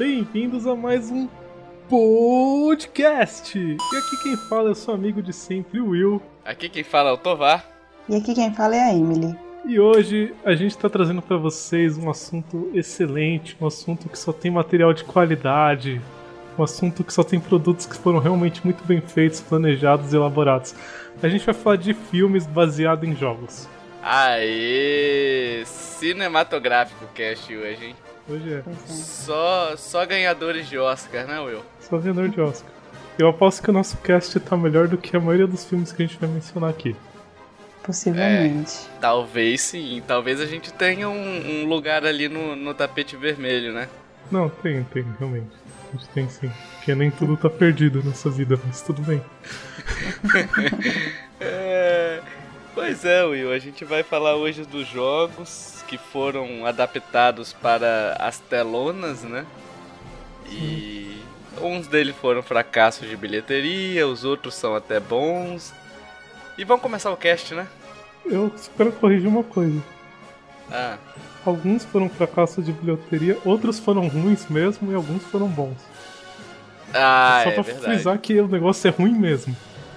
Bem-vindos a mais um podcast. E aqui quem fala é o seu amigo de sempre, o Will. Aqui quem fala é o Tovar. E aqui quem fala é a Emily. E hoje a gente está trazendo para vocês um assunto excelente, um assunto que só tem material de qualidade, um assunto que só tem produtos que foram realmente muito bem feitos, planejados e elaborados. A gente vai falar de filmes baseados em jogos. Aê! Cinematográfico cast hoje, hein? Hoje é. Só, só ganhadores de Oscar, né, Will? Só ganhador de Oscar. Eu aposto que o nosso cast tá melhor do que a maioria dos filmes que a gente vai mencionar aqui. Possivelmente. É, talvez sim. Talvez a gente tenha um, um, lugar ali no, no tapete vermelho, né? Não, tem, tem, realmente. A gente tem sim. Porque nem tudo tá perdido nessa vida, mas tudo bem. é, pois é, Will. A gente vai falar hoje dos jogos que foram adaptados para as telonas, né? E uns deles foram fracassos de bilheteria, os outros são até bons. E vamos começar o cast, né? Eu quero corrigir uma coisa. Ah. Alguns foram fracassos de bilheteria, outros foram ruins mesmo e alguns foram bons. Ah, Só é pra verdade. frisar que o negócio é ruim mesmo.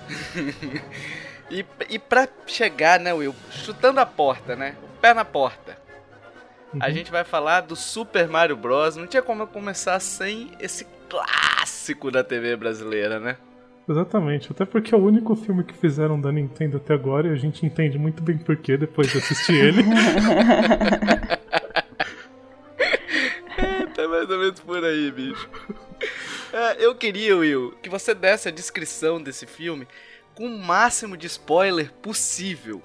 e, e pra chegar, né, Will? Chutando a porta, né? O pé na porta. Uhum. A gente vai falar do Super Mario Bros. Não tinha como eu começar sem esse clássico da TV brasileira, né? Exatamente, até porque é o único filme que fizeram da Nintendo até agora e a gente entende muito bem porquê depois de assistir ele. é, tá mais ou menos por aí, bicho. É, eu queria, Will, que você desse a descrição desse filme com o máximo de spoiler possível.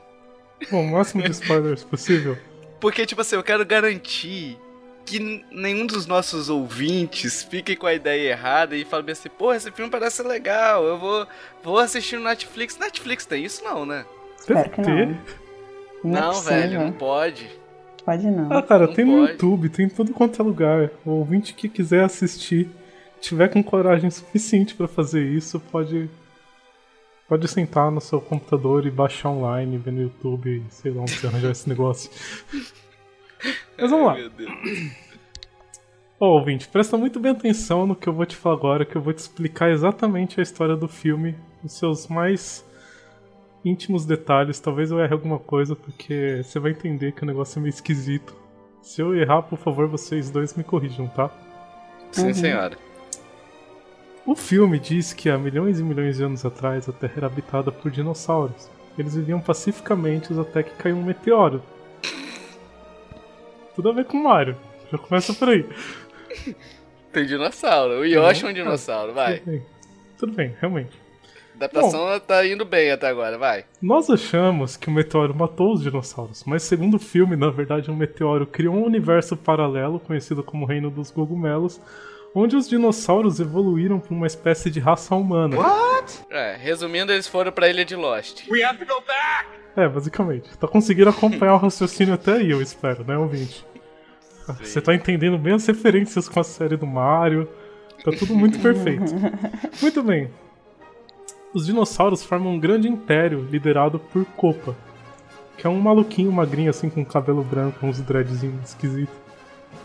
Bom, o máximo de spoilers possível? Porque, tipo assim, eu quero garantir que nenhum dos nossos ouvintes fique com a ideia errada e fale assim, pô, esse filme parece legal, eu vou, vou assistir no Netflix. Netflix tem isso não, né? Espero que não. Não, não velho, não pode. Pode não. Ah, cara, não tem pode. no YouTube, tem em todo quanto é lugar. O ouvinte que quiser assistir, tiver com coragem suficiente para fazer isso, pode Pode sentar no seu computador e baixar online, ver no YouTube, sei lá onde você arranjar esse negócio. Mas vamos lá. Ó, oh, ouvinte, presta muito bem atenção no que eu vou te falar agora, que eu vou te explicar exatamente a história do filme, os seus mais íntimos detalhes. Talvez eu erre alguma coisa, porque você vai entender que o negócio é meio esquisito. Se eu errar, por favor, vocês dois me corrijam, tá? Sim, uhum. senhora. O filme diz que há milhões e milhões de anos atrás a Terra era habitada por dinossauros. Eles viviam pacificamente até que caiu um meteoro. Tudo a ver com Mario. Já começa por aí. Tem dinossauro. O Yoshi é um dinossauro, vai. Tudo bem, Tudo bem realmente. A adaptação Bom, tá indo bem até agora, vai. Nós achamos que o meteoro matou os dinossauros, mas segundo o filme, na verdade, um meteoro criou um universo paralelo conhecido como Reino dos Cogumelos, onde os dinossauros evoluíram para uma espécie de raça humana. What? É, resumindo, eles foram para a ilha de Lost. We have to go back! É, basicamente. Tá conseguindo acompanhar o raciocínio até aí, eu espero, né, ouvinte? Sim. Você tá entendendo bem as referências com a série do Mario. Tá tudo muito perfeito. Muito bem. Os dinossauros formam um grande império liderado por Copa, que é um maluquinho magrinho assim com cabelo branco, uns dreadzinhos esquisitos.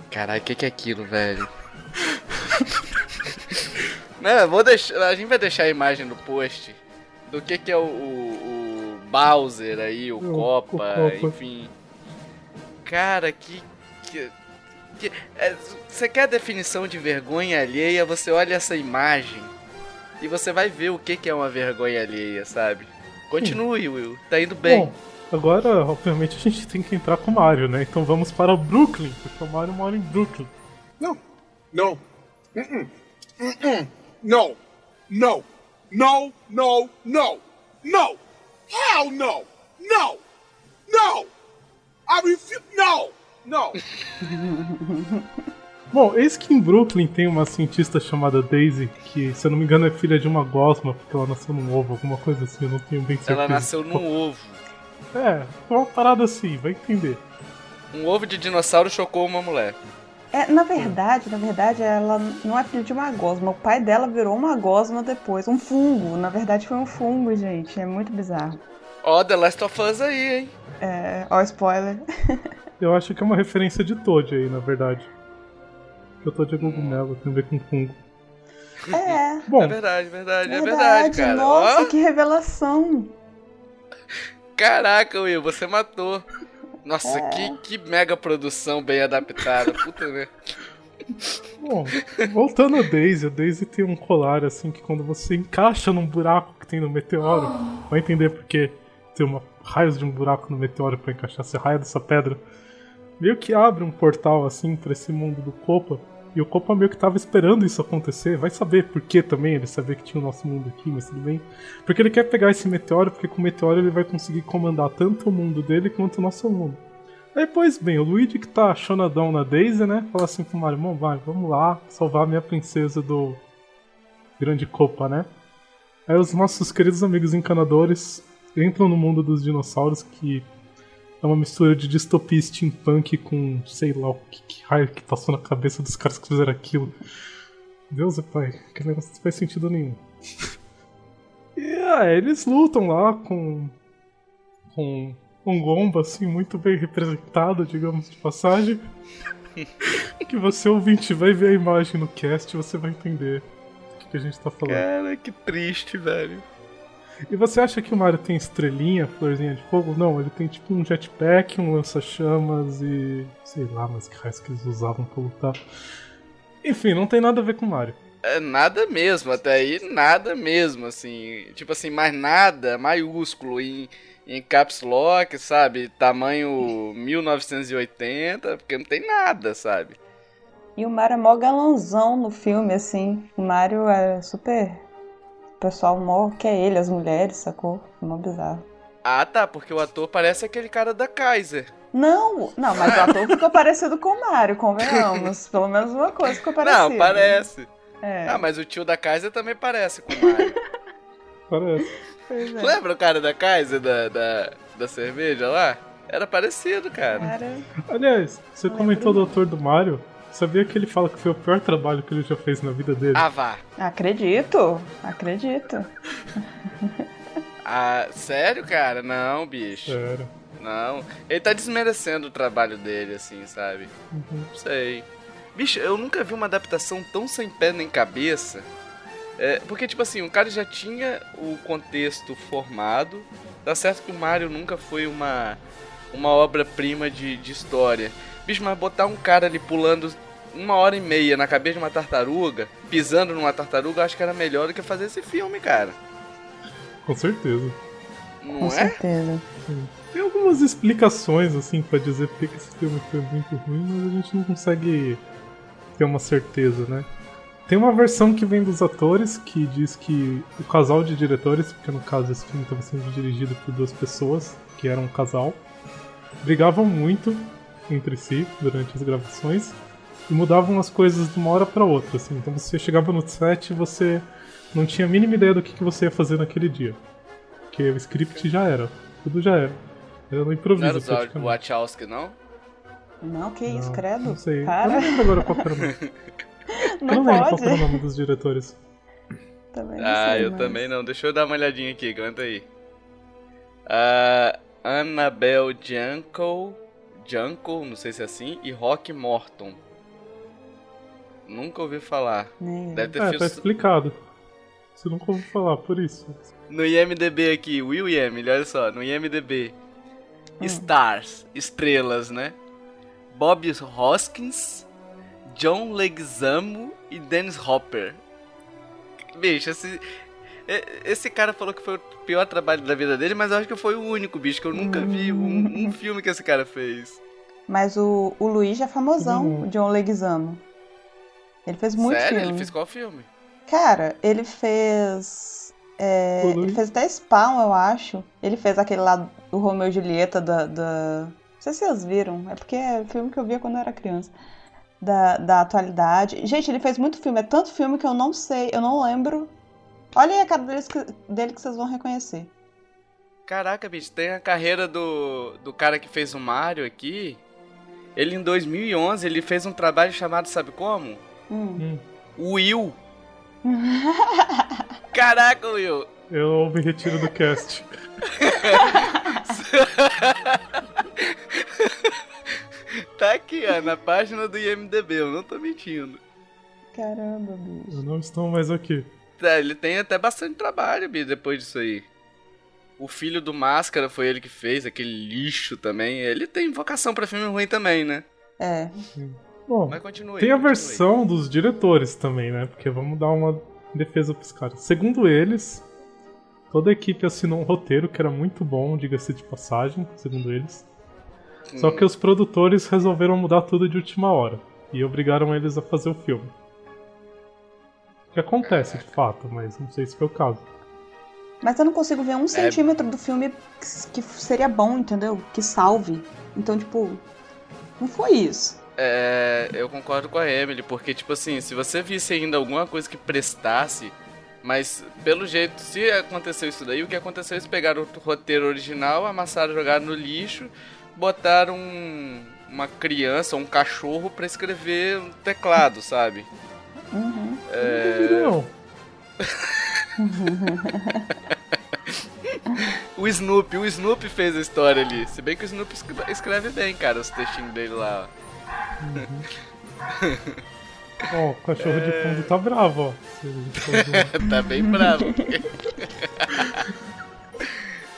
Caralho, o que, que é aquilo, velho? Não, vou deixar, a gente vai deixar a imagem no post do que, que é o, o, o Bowser aí, o, o Copa, o Copa, enfim. Cara, que. que, que é, você quer a definição de vergonha alheia? Você olha essa imagem e você vai ver o que, que é uma vergonha alheia, sabe? Continue, Will. Tá indo bem. Bom, Agora, obviamente, a gente tem que entrar com o Mario, né? Então vamos para o Brooklyn, porque o Mario mora em Brooklyn. No. No. Mm-mm. Mm-mm. No. No. No. No. No. No. Hell no. No. No. I refuse. No. No. Bom, eis que em Brooklyn tem uma cientista chamada Daisy, que, se eu não me engano, é filha de uma gosma, porque ela nasceu num ovo, alguma coisa assim, eu não tenho bem certeza. Ela nasceu num ovo. É, uma parada assim, vai entender. Um ovo de dinossauro chocou uma mulher. É, na verdade, na verdade, ela não é filha de uma gosma. O pai dela virou uma gosma depois. Um fungo. Na verdade, foi um fungo, gente. É muito bizarro. Ó, oh, The Last of Us aí, hein? É, ó, spoiler. Eu acho que é uma referência de Toad aí, na verdade. Que o Toad é cogumelo, tem a ver com fungo. É. Bom, É verdade, verdade, é verdade, verdade, cara. Nossa, Ó, que revelação. Caraca, Will, você matou. Nossa, É. que, que mega produção bem adaptada. Puta merda. Bom, voltando a Daisy, a Daisy tem um colar assim que quando você encaixa num buraco que tem no meteoro, vai entender porque tem uma raios de um buraco no meteoro pra encaixar esse raio dessa pedra. Meio que abre um portal assim pra esse mundo do Copa. E o Copa meio que tava esperando isso acontecer. Vai saber por que também, ele sabia que tinha o nosso mundo aqui, mas tudo bem. Porque ele quer pegar esse meteoro, porque com o meteoro ele vai conseguir comandar tanto o mundo dele quanto o nosso mundo. Aí, pois bem, o Luigi que tá chonadão na Daisy, né? Fala assim pro Mario, "Bom, vai, vamos lá salvar a minha princesa do Grande Copa, né? Aí os nossos queridos amigos encanadores entram no mundo dos dinossauros, que é uma mistura de distopia steampunk com sei lá o que, que raio que passou na cabeça dos caras que fizeram aquilo. Deus é pai, que negócio não faz sentido nenhum. E é, eles lutam lá com. com um gomba assim muito bem representado, digamos de passagem. que você ouvinte vai ver a imagem no cast e você vai entender o que, que a gente tá falando. Cara, que triste, velho. E você acha que o Mario tem estrelinha, florzinha de fogo? Não, ele tem tipo um jetpack, um lança-chamas e. sei lá, mas que raios que eles usavam pra lutar. Enfim, não tem nada a ver com o Mario. É nada mesmo, até aí nada mesmo, assim. Tipo assim, mais nada maiúsculo em, em caps lock, sabe? Tamanho 1980, porque não tem nada, sabe? E o Mario é mó galanzão no filme, assim. O Mario é super. O pessoal mó quer ele, as mulheres, sacou? Mó bizarro. Ah, tá, porque o ator parece aquele cara da Kaiser. Não, não, mas o ator ficou parecido com o Mario, convenhamos. Pelo menos uma coisa ficou parecida. Não, parece. É, Ah, mas o tio da Kaiser também parece com o Mario. Parece. pois é. Lembra o cara da Kaiser da, da, da cerveja lá? Era parecido, cara. Cara, Aliás, você comentou do ator do Mario. Sabia que ele fala que foi o pior trabalho que ele já fez na vida dele? Ah, vá. acredito, acredito. Ah, sério, cara? Não, bicho. Sério. Não. Ele tá desmerecendo o trabalho dele, assim, sabe? Uhum. Não sei. Bicho, eu nunca vi uma adaptação tão sem pé nem cabeça. É, porque, tipo assim, o cara já tinha o contexto formado. Tá certo que o Mario nunca foi uma, uma obra-prima de, de história. Bicho, mas botar um cara ali pulando uma hora e meia na cabeça de uma tartaruga, pisando numa tartaruga, acho que era melhor do que fazer esse filme, cara. Com certeza. Não Com é? certeza. Tem algumas explicações, assim, pra dizer por que esse filme foi muito ruim, mas a gente não consegue ter uma certeza, né? Tem uma versão que vem dos atores que diz que o casal de diretores, porque no caso esse filme estava sendo dirigido por duas pessoas, que eram um casal, brigavam muito entre si durante as gravações e mudavam as coisas de uma hora para outra, assim. Então você chegava no set e você não tinha a mínima ideia do que, que você ia fazer naquele dia. Porque o script já era, tudo já era. Era no Não improviso, era o praticamente. Wachowski, não? Não, que isso, Não, credo. Não sei. Eu Para, não lembro agora qual era o nome. Eu não não lembro qual pode. era o nome dos diretores. Também não Ah, sei, eu mas- também não. Deixa eu dar uma olhadinha aqui, aguenta aí. Ah, Annabelle Janko, Janko, não sei se é assim, e Rock Morton. Nunca ouvi falar. Eu. Deve ter É, feito tá explicado. Você nunca ouviu falar, por isso. no IMDB aqui, Will e Emily, olha só, no IMDB. Hum. Stars, estrelas, né? Bob Hoskins, John Leguizamo e Dennis Hopper. Bicho, esse... Esse cara falou que foi o pior trabalho da vida dele, mas eu acho que foi o único, bicho, que eu nunca vi um, um filme que esse cara fez. Mas o, o Luigi é famosão, Uhum. o John Leguizamo. Ele fez muito Sério? filme. Ele fez qual filme? Cara, ele fez. é, ele fez até Spawn, eu acho. Ele fez aquele lá do Romeu e Julieta da, da. Não sei se vocês viram. É porque é filme que eu via quando eu era criança. Da, da atualidade. Gente, ele fez muito filme. É tanto filme que eu não sei, eu não lembro. Olha aí a cara deles que- dele que vocês vão reconhecer. Caraca, bicho, tem a carreira do, do cara que fez o Mario aqui. Ele em 2011, ele fez um trabalho chamado, sabe como? Hum. Hum, Will. Caraca, Will. eu me retiro do cast. Tá aqui, ó, na página do IMDB, eu não tô mentindo. Caramba, bicho. Eu não estou mais aqui. Tá, ele tem até bastante trabalho, bicho, depois disso aí. O filho do Máscara foi ele que fez, aquele lixo também. Ele tem vocação pra filme ruim também, né? É. Bom, Mas continue. tem a continue. versão dos diretores também, né? Porque vamos dar uma defesa pros caras. Segundo eles, toda a equipe assinou um roteiro que era muito bom, diga-se de passagem, segundo eles. Só Hum. que os produtores resolveram mudar tudo de última hora e obrigaram eles a fazer o filme. Que acontece de fato, mas não sei se foi o caso. Mas eu não consigo ver um centímetro do filme que- seria bom, entendeu? Que salve. Então, tipo, não foi isso. É, eu concordo com a Emily, porque, tipo assim, se você visse ainda alguma coisa que prestasse, mas pelo jeito, se aconteceu isso daí, o que aconteceu é eles pegaram o roteiro original, amassaram, jogaram no lixo, botaram um- uma criança, um cachorro pra escrever um teclado, sabe? Uhum. Não, O Snoopy, o Snoopy fez a história ali. Se bem que o Snoopy escre- escreve bem, cara, os textinhos dele lá. ó. ó, o cachorro de fundo tá bravo, ó. Tá bem bravo.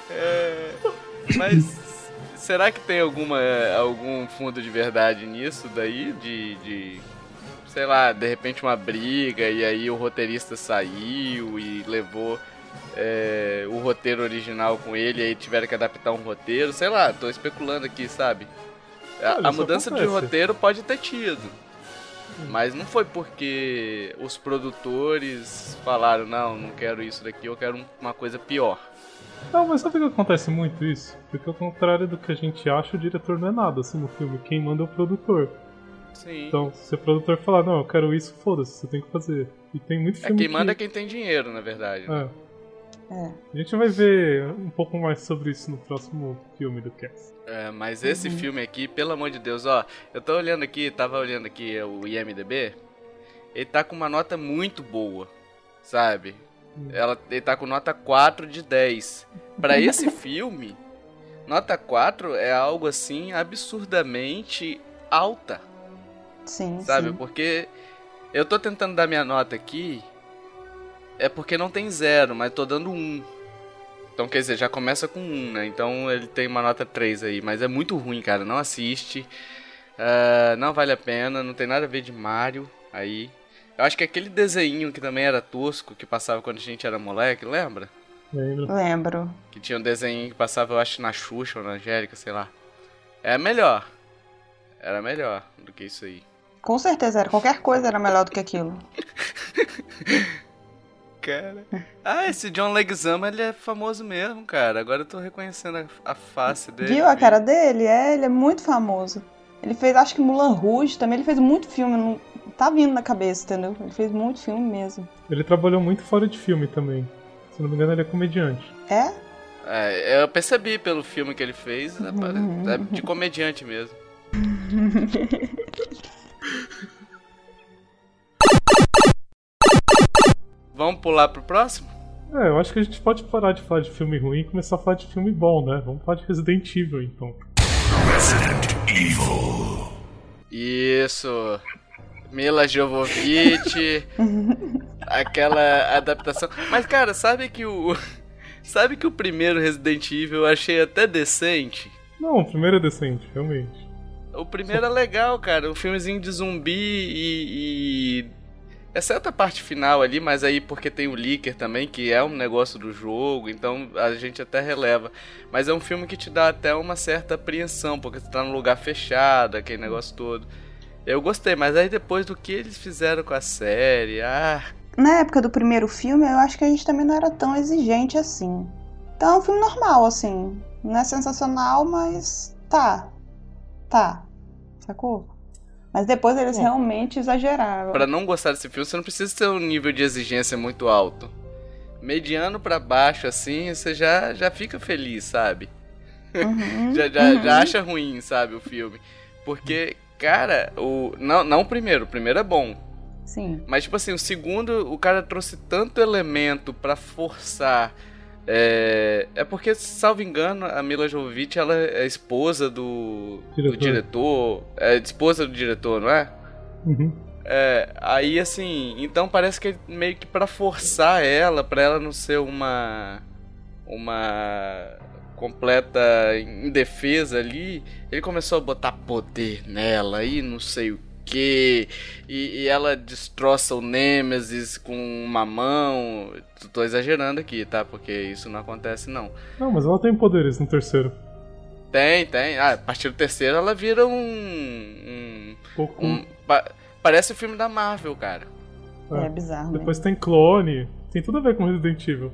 É, mas será que tem alguma algum fundo de verdade nisso daí? De, de sei lá, de repente uma briga e aí o roteirista saiu e levou é, o roteiro original com ele e aí tiveram que adaptar um roteiro, sei lá, tô especulando aqui, sabe? A, Olha, a mudança de acontece. roteiro pode ter tido. Mas não foi porque os produtores falaram, não, não quero isso daqui, eu quero um- uma coisa pior. Não, mas sabe o que acontece muito isso? Porque ao contrário do que a gente acha, o diretor não é nada assim no filme. Quem manda é o produtor. Sim. Então, se o produtor falar, não, eu quero isso, foda-se, você tem que fazer. E tem muito é filme quem manda é que... quem tem dinheiro, na verdade. né? É. É. A gente vai ver um pouco mais sobre isso no próximo filme do cast. É, mas esse Uhum. filme aqui, pelo amor de Deus, ó, eu tô olhando aqui, tava olhando aqui o IMDB, ele tá com uma nota muito boa, sabe? Ela, ele tá com nota 4 de 10. Pra esse filme, nota 4 é algo assim absurdamente alta. Sim, sabe? sim. Porque eu tô tentando dar minha nota aqui, é porque não tem zero, mas tô dando um. Então quer dizer, já começa com um, né? Então ele tem uma nota 3 aí, mas é muito ruim, cara. Não assiste. ah, não vale a pena, não tem nada a ver de Mario aí. Eu acho que aquele desenho que também era tosco, que passava quando a gente era moleque, lembra? Lembra? Lembro. Que tinha um desenho que passava, eu acho, na Xuxa ou na Angélica, sei lá. É melhor. Era melhor do que isso aí. Com certeza era. Qualquer coisa era melhor do que aquilo. Cara. Ah, esse John Leguizamo, ele é famoso mesmo, cara. Agora eu tô reconhecendo a, a face dele. Viu a cara dele? É, ele é muito famoso. Ele fez, acho que Mulan Rouge também. Ele fez muito filme. Não tá vindo na cabeça, entendeu? Ele fez muito filme mesmo. Ele trabalhou muito fora de filme também. Se não me engano, ele é comediante. É? É, eu percebi pelo filme que ele fez, é pare- é de comediante mesmo. Vamos pular pro próximo? É, eu acho que a gente pode parar de falar de filme ruim e começar a falar de filme bom, né? Vamos falar de Resident Evil, então. Isso. Mila Jovovich. aquela adaptação. Mas, cara, sabe que o. Sabe que o primeiro Resident Evil eu achei até decente? Não, o primeiro é decente, realmente. O primeiro é legal, cara. Um filmezinho de zumbi e. e- Exceto a parte final ali, mas aí porque tem o Licker também, que é um negócio do jogo, então a gente até releva. Mas é um filme que te dá até uma certa apreensão, porque você tá num lugar fechado, aquele negócio todo. Eu gostei, mas aí depois do que eles fizeram com a série, ah. Na época do primeiro filme, eu acho que a gente também não era tão exigente assim. Então é um filme normal, assim. Não é sensacional, mas tá. Tá. Sacou? Mas depois eles realmente exageraram. Para não gostar desse filme, você não precisa ter um nível de exigência muito alto. Mediano para baixo, assim, você já, já fica feliz, sabe? Uhum, já, já, uhum. já acha ruim, sabe, o filme. Porque, cara, o. Não, não o primeiro, o primeiro é bom. Sim. Mas, tipo assim, o segundo, o cara trouxe tanto elemento pra forçar. É, é porque, salvo engano, a Mila Jovovich ela é esposa do diretor. do diretor. É esposa do diretor, não é? Uhum. É, aí assim, então parece que é meio que pra forçar ela, pra ela não ser uma. Uma completa indefesa ali, ele começou a botar poder nela e não sei o que. E, e, ela destroça o Nemesis com uma mão. Tô exagerando aqui, tá? Porque isso não acontece, não. Não, mas ela tem poderes no terceiro. Tem, tem. Ah, a partir do terceiro ela vira um. um, um pa, parece o filme da Marvel, cara. É, é bizarro. Depois tem clone. Tem tudo a ver com Resident Evil.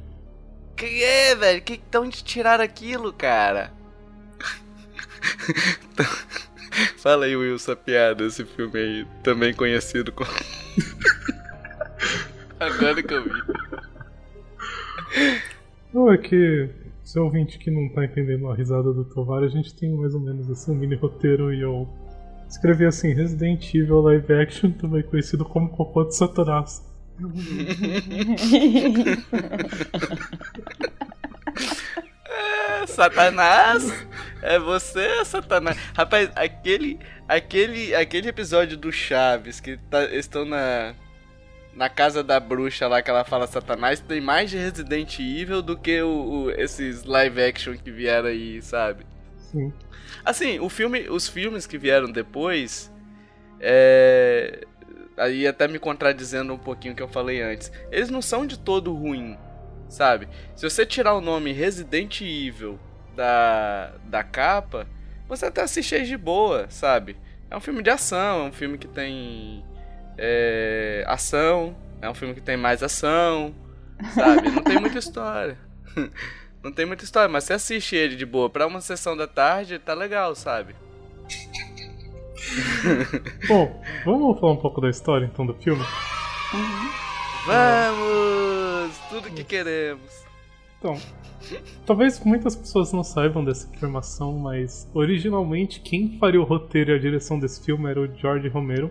Que é, velho? Que tão de tirar aquilo, cara? Fala aí, Will, essa piada, esse filme aí, também conhecido como. Agora que eu vi. Não, é que seu ouvinte que não tá entendendo a risada do Tovar, a gente tem mais ou menos assim um mini roteiro e eu escrevi assim: Resident Evil Live Action, também conhecido como Cocô de Satanás. é, Satanás? É você, Satanás? Rapaz, aquele, aquele, aquele episódio do Chaves que tá, estão na na casa da bruxa lá que ela fala Satanás tem mais de Resident Evil do que o, o, esses live action que vieram aí, sabe? Sim. Assim, o filme, os filmes que vieram depois, é, aí até me contradizendo um pouquinho o que eu falei antes, eles não são de todo ruim, sabe? Se você tirar o nome Resident Evil da, da capa, você até assiste de boa, sabe? É um filme de ação, é um filme que tem é, ação, é um filme que tem mais ação, sabe? Não tem muita história. Não tem muita história, mas você assiste ele de boa pra uma sessão da tarde, tá legal, sabe? Bom, vamos falar um pouco da história então do filme? Uhum. Vamos! Tudo que queremos. Então, talvez muitas pessoas não saibam dessa informação, mas originalmente quem faria o roteiro e a direção desse filme era o George Romero.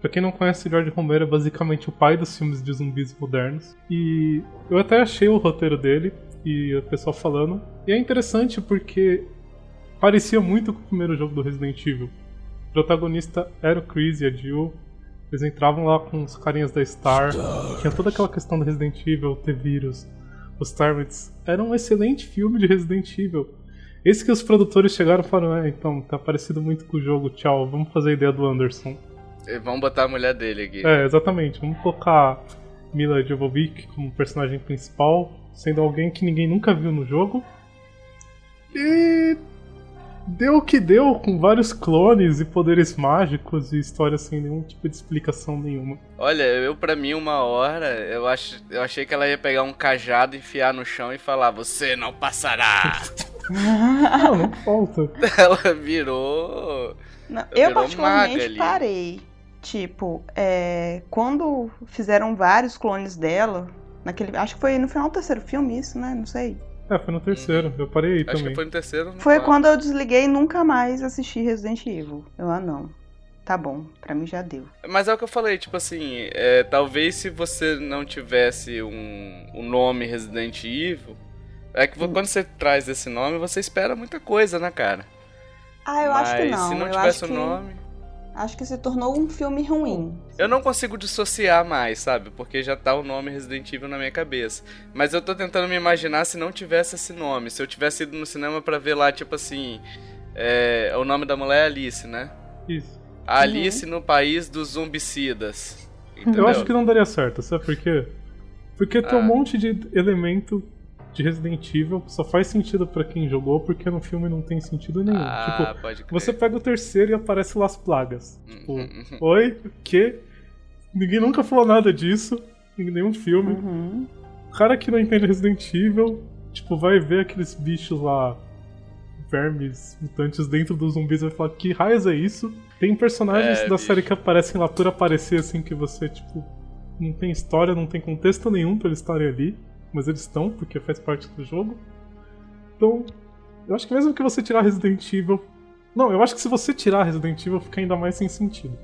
Pra quem não conhece, George Romero é basicamente o pai dos filmes de zumbis modernos. E eu até achei o roteiro dele e o pessoal falando. E é interessante porque parecia muito com o primeiro jogo do Resident Evil. O protagonista era o Chris e a Jill. Eles entravam lá com os carinhas da Star. Tinha toda aquela questão do Resident Evil, ter vírus, os Targets. Era um excelente filme de Resident Evil. Esse que os produtores chegaram e falaram: É, então, tá parecido muito com o jogo, tchau, vamos fazer a ideia do Anderson. E vamos botar a mulher dele aqui. É, exatamente. Vamos colocar Mila Jovovich como personagem principal, sendo alguém que ninguém nunca viu no jogo. E deu o que deu, com vários clones e poderes mágicos e histórias sem nenhum tipo de explicação nenhuma. Olha, eu pra mim, uma hora, eu, ach, eu achei que ela ia pegar um cajado, enfiar no chão e falar: Você não passará! não, não falta. Ela virou. Não, eu virou particularmente maga ali. parei. Tipo, é, quando fizeram vários clones dela, naquele. Acho que foi no final do terceiro filme isso, né? Não sei. É, foi no terceiro, eu parei aí Acho também. que foi no terceiro. no Foi quarto. quando eu desliguei e nunca mais assisti Resident Evil. Eu, ah, não. Tá bom, pra mim já deu. Mas é o que eu falei, tipo assim, é, talvez se você não tivesse um, um nome Resident Evil, é que vo- quando você traz esse nome, você espera muita coisa, né, cara? Ah, eu Mas acho que não. se não eu tivesse acho o que, nome. Acho que se tornou um filme ruim. Eu não consigo dissociar mais, sabe? Porque já tá o nome Resident Evil na minha cabeça. Mas eu tô tentando me imaginar se não tivesse esse nome. Se eu tivesse ido no cinema pra ver lá, tipo assim. É, o nome da mulher é Alice, né? Isso. A Alice no país dos zumbicidas. Entendeu? Eu acho que não daria certo, sabe por quê? Porque tem um Ah. monte de elemento de Resident Evil que só faz sentido pra quem jogou, porque no filme não tem sentido nenhum. Ah, tipo, pode crer. você pega o terceiro e aparece Las Plagas. Tipo, Uhum, uhum. oi? O quê? Ninguém nunca falou nada disso em nenhum filme. Uhum. O cara que não entende Resident Evil, tipo, vai ver aqueles bichos lá, vermes, mutantes dentro dos zumbis e vai falar, que raios é isso? Tem personagens É, da bicho. série que aparecem lá por aparecer assim que você, tipo, não tem história, não tem contexto nenhum pra eles estarem ali, mas eles estão, porque faz parte do jogo. Então, eu acho que mesmo que você tirar Resident Evil. Não, eu acho que se você tirar Resident Evil fica ainda mais sem sentido.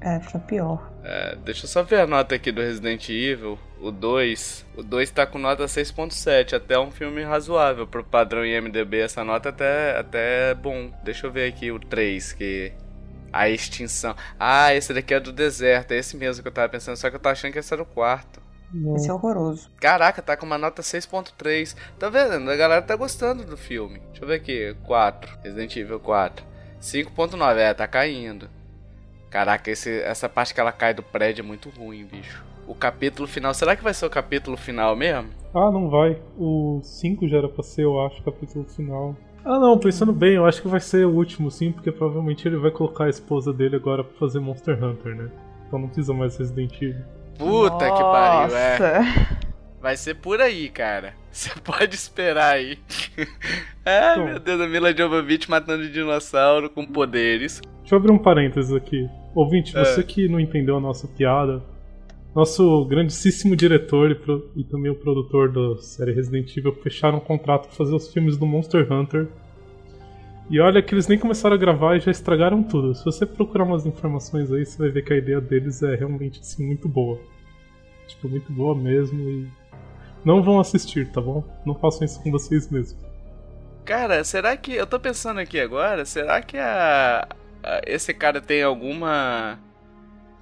É, fica pior. É, deixa eu só ver a nota aqui do Resident Evil. O 2. O 2 tá com nota 6.7. Até um filme razoável. Pro padrão IMDB, essa nota até, até é bom. Deixa eu ver aqui o 3, que. A extinção. Ah, esse daqui é do deserto. É esse mesmo que eu tava pensando. Só que eu tava achando que esse era o quarto. Não. Esse é horroroso. Caraca, tá com uma nota 6.3. Tá vendo? A galera tá gostando do filme. Deixa eu ver aqui. 4. Resident Evil 4. 5.9. É, tá caindo. Caraca, esse- essa parte que ela cai do prédio é muito ruim, bicho. O capítulo final. Será que vai ser o capítulo final mesmo? Ah, não vai. O 5 já era pra ser, eu acho, o capítulo final. Ah, não, pensando bem, eu acho que vai ser o último, sim, porque provavelmente ele vai colocar a esposa dele agora pra fazer Monster Hunter, né? Então não precisa mais Resident Evil. Puta que pariu, é. Nossa. Vai ser por aí, cara. Você pode esperar aí. Ai, Bom. meu Deus, a Mila Jovovich matando dinossauro com poderes. Deixa eu abrir um parênteses aqui. Ouvinte, É. você que não entendeu a nossa piada, nosso grandíssimo diretor e, pro- e também o produtor da série Resident Evil fecharam um contrato pra fazer os filmes do Monster Hunter. E olha que eles nem começaram a gravar e já estragaram tudo. Se você procurar umas informações aí, você vai ver que a ideia deles é realmente assim, muito boa. Tipo, muito boa mesmo e. Não vão assistir, tá bom? Não façam isso com vocês mesmos. Cara, será que. Eu tô pensando aqui agora, será que a. a- esse cara tem alguma.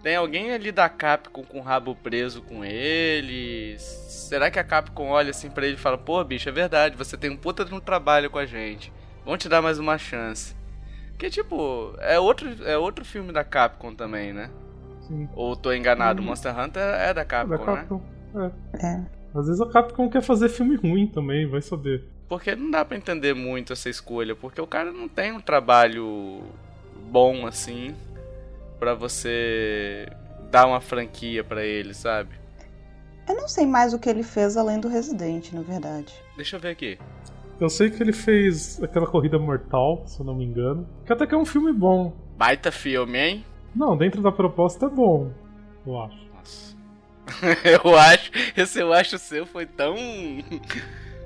Tem alguém ali da Capcom com o rabo preso com ele? Será que a Capcom olha assim pra ele e fala: Pô, bicho, é verdade, você tem um puta de um trabalho com a gente. Vamos te dar mais uma chance. Que tipo, é outro, é outro filme da Capcom também, né? Sim. Ou tô enganado, Hum. Monster Hunter é da Capcom, Da né? Capcom. É. É. Às vezes a Capcom quer fazer filme ruim também, vai saber. Porque não dá pra entender muito essa escolha, porque o cara não tem um trabalho bom assim pra você dar uma franquia pra ele, sabe? Eu não sei mais o que ele fez além do Resident, na verdade. Deixa eu ver aqui. Eu sei que ele fez aquela corrida mortal, se eu não me engano. Que até que é um filme bom. Baita filme, hein? Não, dentro da proposta é bom, eu acho. Nossa. eu acho, esse eu acho seu foi tão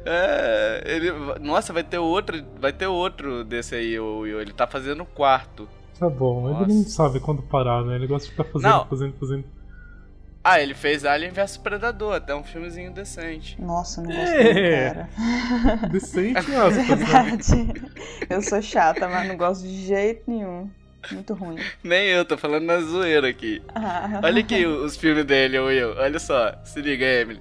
É, ele, nossa, vai ter outro, vai ter outro desse aí, o Will. Ele tá fazendo o quarto. Tá bom, Nossa. ele não sabe quando parar, né? Ele gosta de ficar fazendo, Não. fazendo, fazendo. Ah, ele fez Alien vs Predador, até um filmezinho decente. Nossa, eu não gosto É. cara. Decente, aspas, né? Verdade. Eu sou chata, mas não gosto de jeito nenhum. Muito ruim. Nem eu, tô falando na zoeira aqui. Ah. Olha aqui os filmes dele, Will. Olha só, se liga, Emily.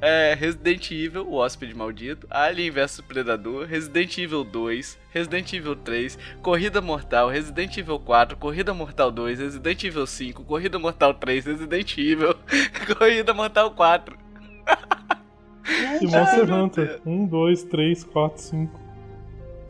É, Resident Evil, o Hóspede Maldito, Alien vs Predador, Resident Evil 2, Resident Evil 3, Corrida Mortal, Resident Evil 4, Corrida Mortal 2, Resident Evil 5, Corrida Mortal 3, Resident Evil, Corrida Mortal 4. E Monster Hunter. Um, dois, três, quatro, cinco.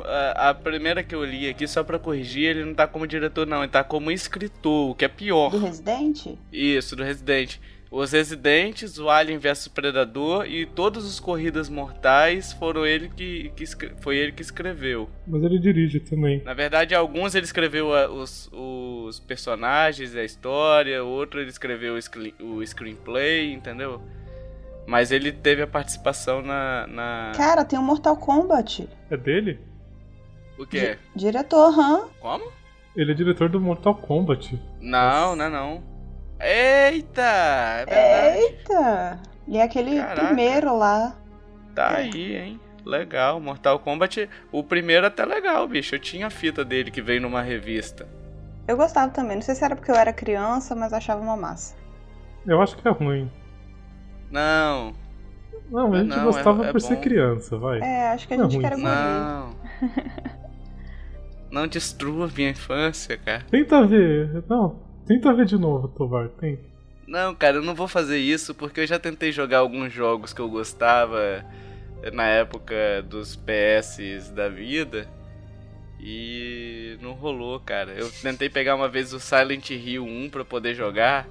A, a primeira que eu li aqui, só pra corrigir, ele não tá como diretor, não, ele tá como escritor, o que é pior. do Resident? Isso, do Resident. Os Residentes, o Alien vs Predador e todos os Corridas Mortais foram ele que, que foi ele que escreveu. Mas ele dirige também. Na verdade, alguns ele escreveu a- os, os personagens, a história, outro ele escreveu o, screen- o screenplay, entendeu? Mas ele teve a participação na. na... Cara, tem o Mortal Kombat. É dele? O quê? Diretor, hã? Como? Ele é diretor do Mortal Kombat. Não, não, é não. Eita! É verdade. Eita! E é aquele Caraca. primeiro lá. Tá aí, hein? Legal. Mortal Kombat, o primeiro até legal, bicho. Eu tinha a fita dele que veio numa revista. Eu gostava também. Não sei se era porque eu era criança, mas achava uma massa. Eu acho que é ruim. Não, Não, a gente Não, gostava é- é por ser bom. criança, vai. É, acho que a é gente ruim. quer gordinho. não. Não destrua minha infância, cara. Tenta ver. Não, tenta ver de novo, Tovar. Tenta. Não, cara, eu não vou fazer isso porque eu já tentei jogar alguns jogos que eu gostava na época dos PS da vida e não rolou, cara. Eu tentei pegar uma vez o Silent Hill 1 pra poder jogar,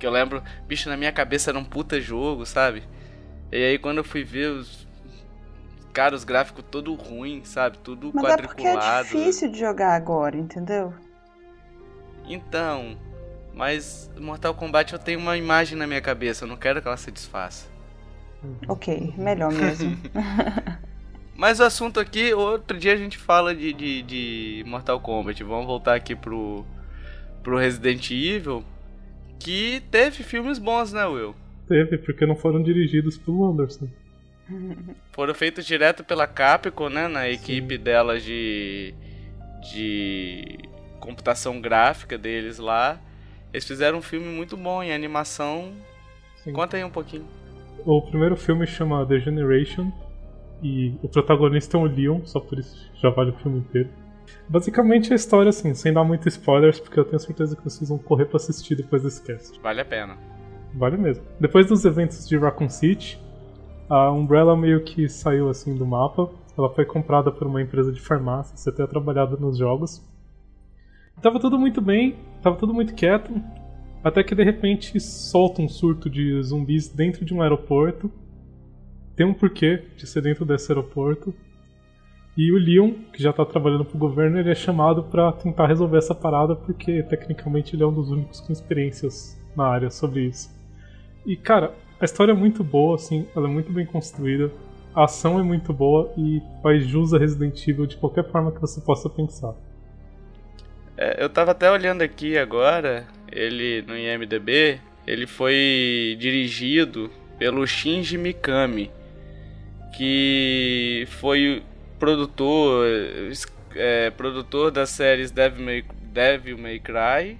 que eu lembro, bicho, na minha cabeça era um puta jogo, sabe? E aí quando eu fui ver os cara, os gráficos todo ruim, sabe? Tudo Mas quadriculado. é porque é difícil de jogar agora, entendeu? Então, mas Mortal Kombat eu tenho uma imagem na minha cabeça, eu não quero que ela se desfaça. Ok, melhor mesmo. Mas o assunto aqui, outro dia a gente fala de, de, de Mortal Kombat. Vamos voltar aqui pro, pro Resident Evil, que teve filmes bons, né, Will? Teve, porque não foram dirigidos pelo Anderson. Foram feitos direto pela Capcom, né, na equipe Sim. dela de, de computação gráfica deles lá. Eles fizeram um filme muito bom em animação. Sim. Conta aí um pouquinho. O primeiro filme chama The Generation e o protagonista é o Leon, só por isso já vale o filme inteiro. Basicamente a história, assim, sem dar muitos spoilers, porque eu tenho certeza que vocês vão correr para assistir depois desse cast. Vale a pena. Vale mesmo. Depois dos eventos de Raccoon City, a Umbrella meio que saiu assim do mapa. Ela foi comprada por uma empresa de farmácia, você ter trabalhado nos jogos. Tava tudo muito bem, tava tudo muito quieto, até que de repente solta um surto de zumbis dentro de um aeroporto. Tem um porquê de ser dentro desse aeroporto. E o Leon, que já tá trabalhando pro governo, ele é chamado para tentar resolver essa parada porque tecnicamente ele é um dos únicos com experiências na área sobre isso. E cara, a história é muito boa, assim, ela é muito bem construída, a ação é muito boa e faz jus a Resident Evil de qualquer forma que você possa pensar. É, eu tava até olhando aqui agora, ele no IMDB, ele foi dirigido pelo Shinji Mikami, que foi produtor, é, produtor das séries Devil May, Devil May Cry,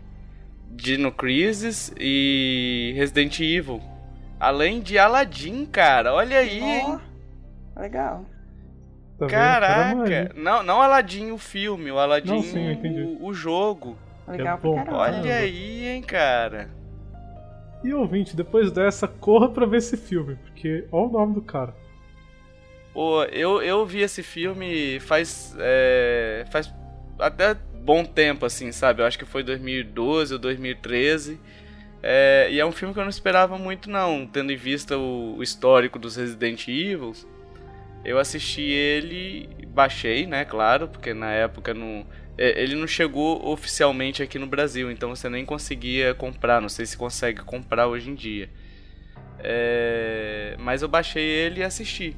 Dino Crisis e Resident Evil. Além de Aladdin, cara, olha aí, oh, hein? Legal. Tá Caraca! Não, não Aladdin o filme, o Aladdin não, sim, o, o, jogo. Legal é bom, Olha aí, hein, cara. E ouvinte, depois dessa, corra pra ver esse filme, porque olha o nome do cara. Pô, eu, eu vi esse filme faz. É, faz até bom tempo, assim, sabe? Eu acho que foi 2012 ou 2013. É, e é um filme que eu não esperava muito, não, tendo em vista o, o histórico dos Resident Evil. Eu assisti ele, baixei, né, claro, porque na época não, é, ele não chegou oficialmente aqui no Brasil, então você nem conseguia comprar, não sei se consegue comprar hoje em dia. É, mas eu baixei ele e assisti.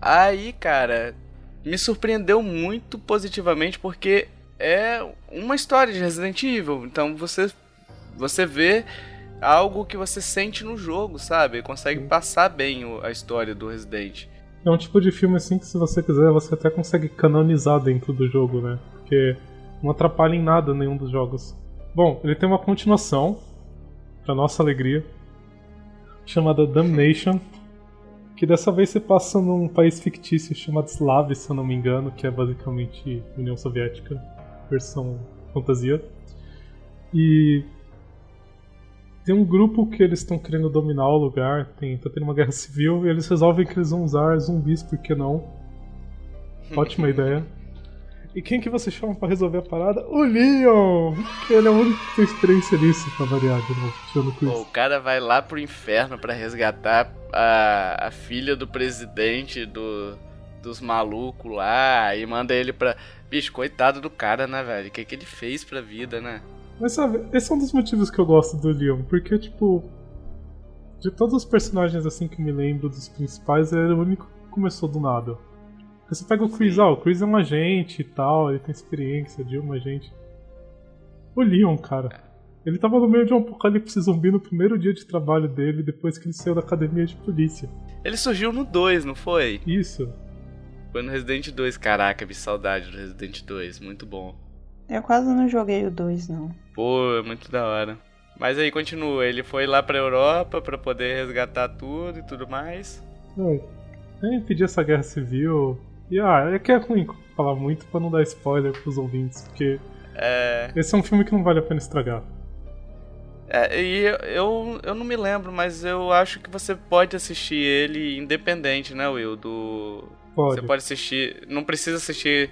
Aí, cara, me surpreendeu muito positivamente porque é uma história de Resident Evil, então você você vê algo que você sente no jogo, sabe? Consegue passar bem a história do Resident. É um tipo de filme assim que se você quiser, você até consegue canonizar dentro do jogo, né? Porque não atrapalha em nada nenhum dos jogos. Bom, ele tem uma continuação, para nossa alegria, chamada Damnation, que dessa vez se passa num país fictício chamado Slav, se eu não me engano, que é basicamente União Soviética, versão fantasia. E tem um grupo que eles estão querendo dominar o lugar, tem, tá tendo uma guerra civil, e eles resolvem que eles vão usar zumbis, por que não? Ótima ideia. E quem que você chama para resolver a parada? O Leon! Ele é o único que tem experiência nisso, pra variar de novo, Pô, O cara vai lá pro inferno para resgatar a, a filha do presidente do, dos malucos lá e manda ele pra. Bicho, coitado do cara, né, velho? O que, que ele fez pra vida, né? Mas sabe, esse é um dos motivos que eu gosto do Leon, porque, tipo, de todos os personagens assim que me lembro dos principais, ele é o único que começou do nada. Porque você pega o Chris, ah, o Chris é um agente e tal, ele tem experiência de um agente. O Leon, cara, ele tava no meio de um apocalipse zumbi no primeiro dia de trabalho dele, depois que ele saiu da academia de polícia. Ele surgiu no 2, não foi? Isso. Foi no Resident 2, caraca, vi saudade do Resident 2, muito bom. Eu quase não joguei o 2, não. Pô, é muito da hora. Mas aí continua, ele foi lá pra Europa pra poder resgatar tudo e tudo mais. É, impedir essa guerra civil. E ah, é que é ruim falar muito pra não dar spoiler pros ouvintes, porque. É. Esse é um filme que não vale a pena estragar. É, e eu, eu não me lembro, mas eu acho que você pode assistir ele independente, né, Will? Do. Pode. Você pode assistir. Não precisa assistir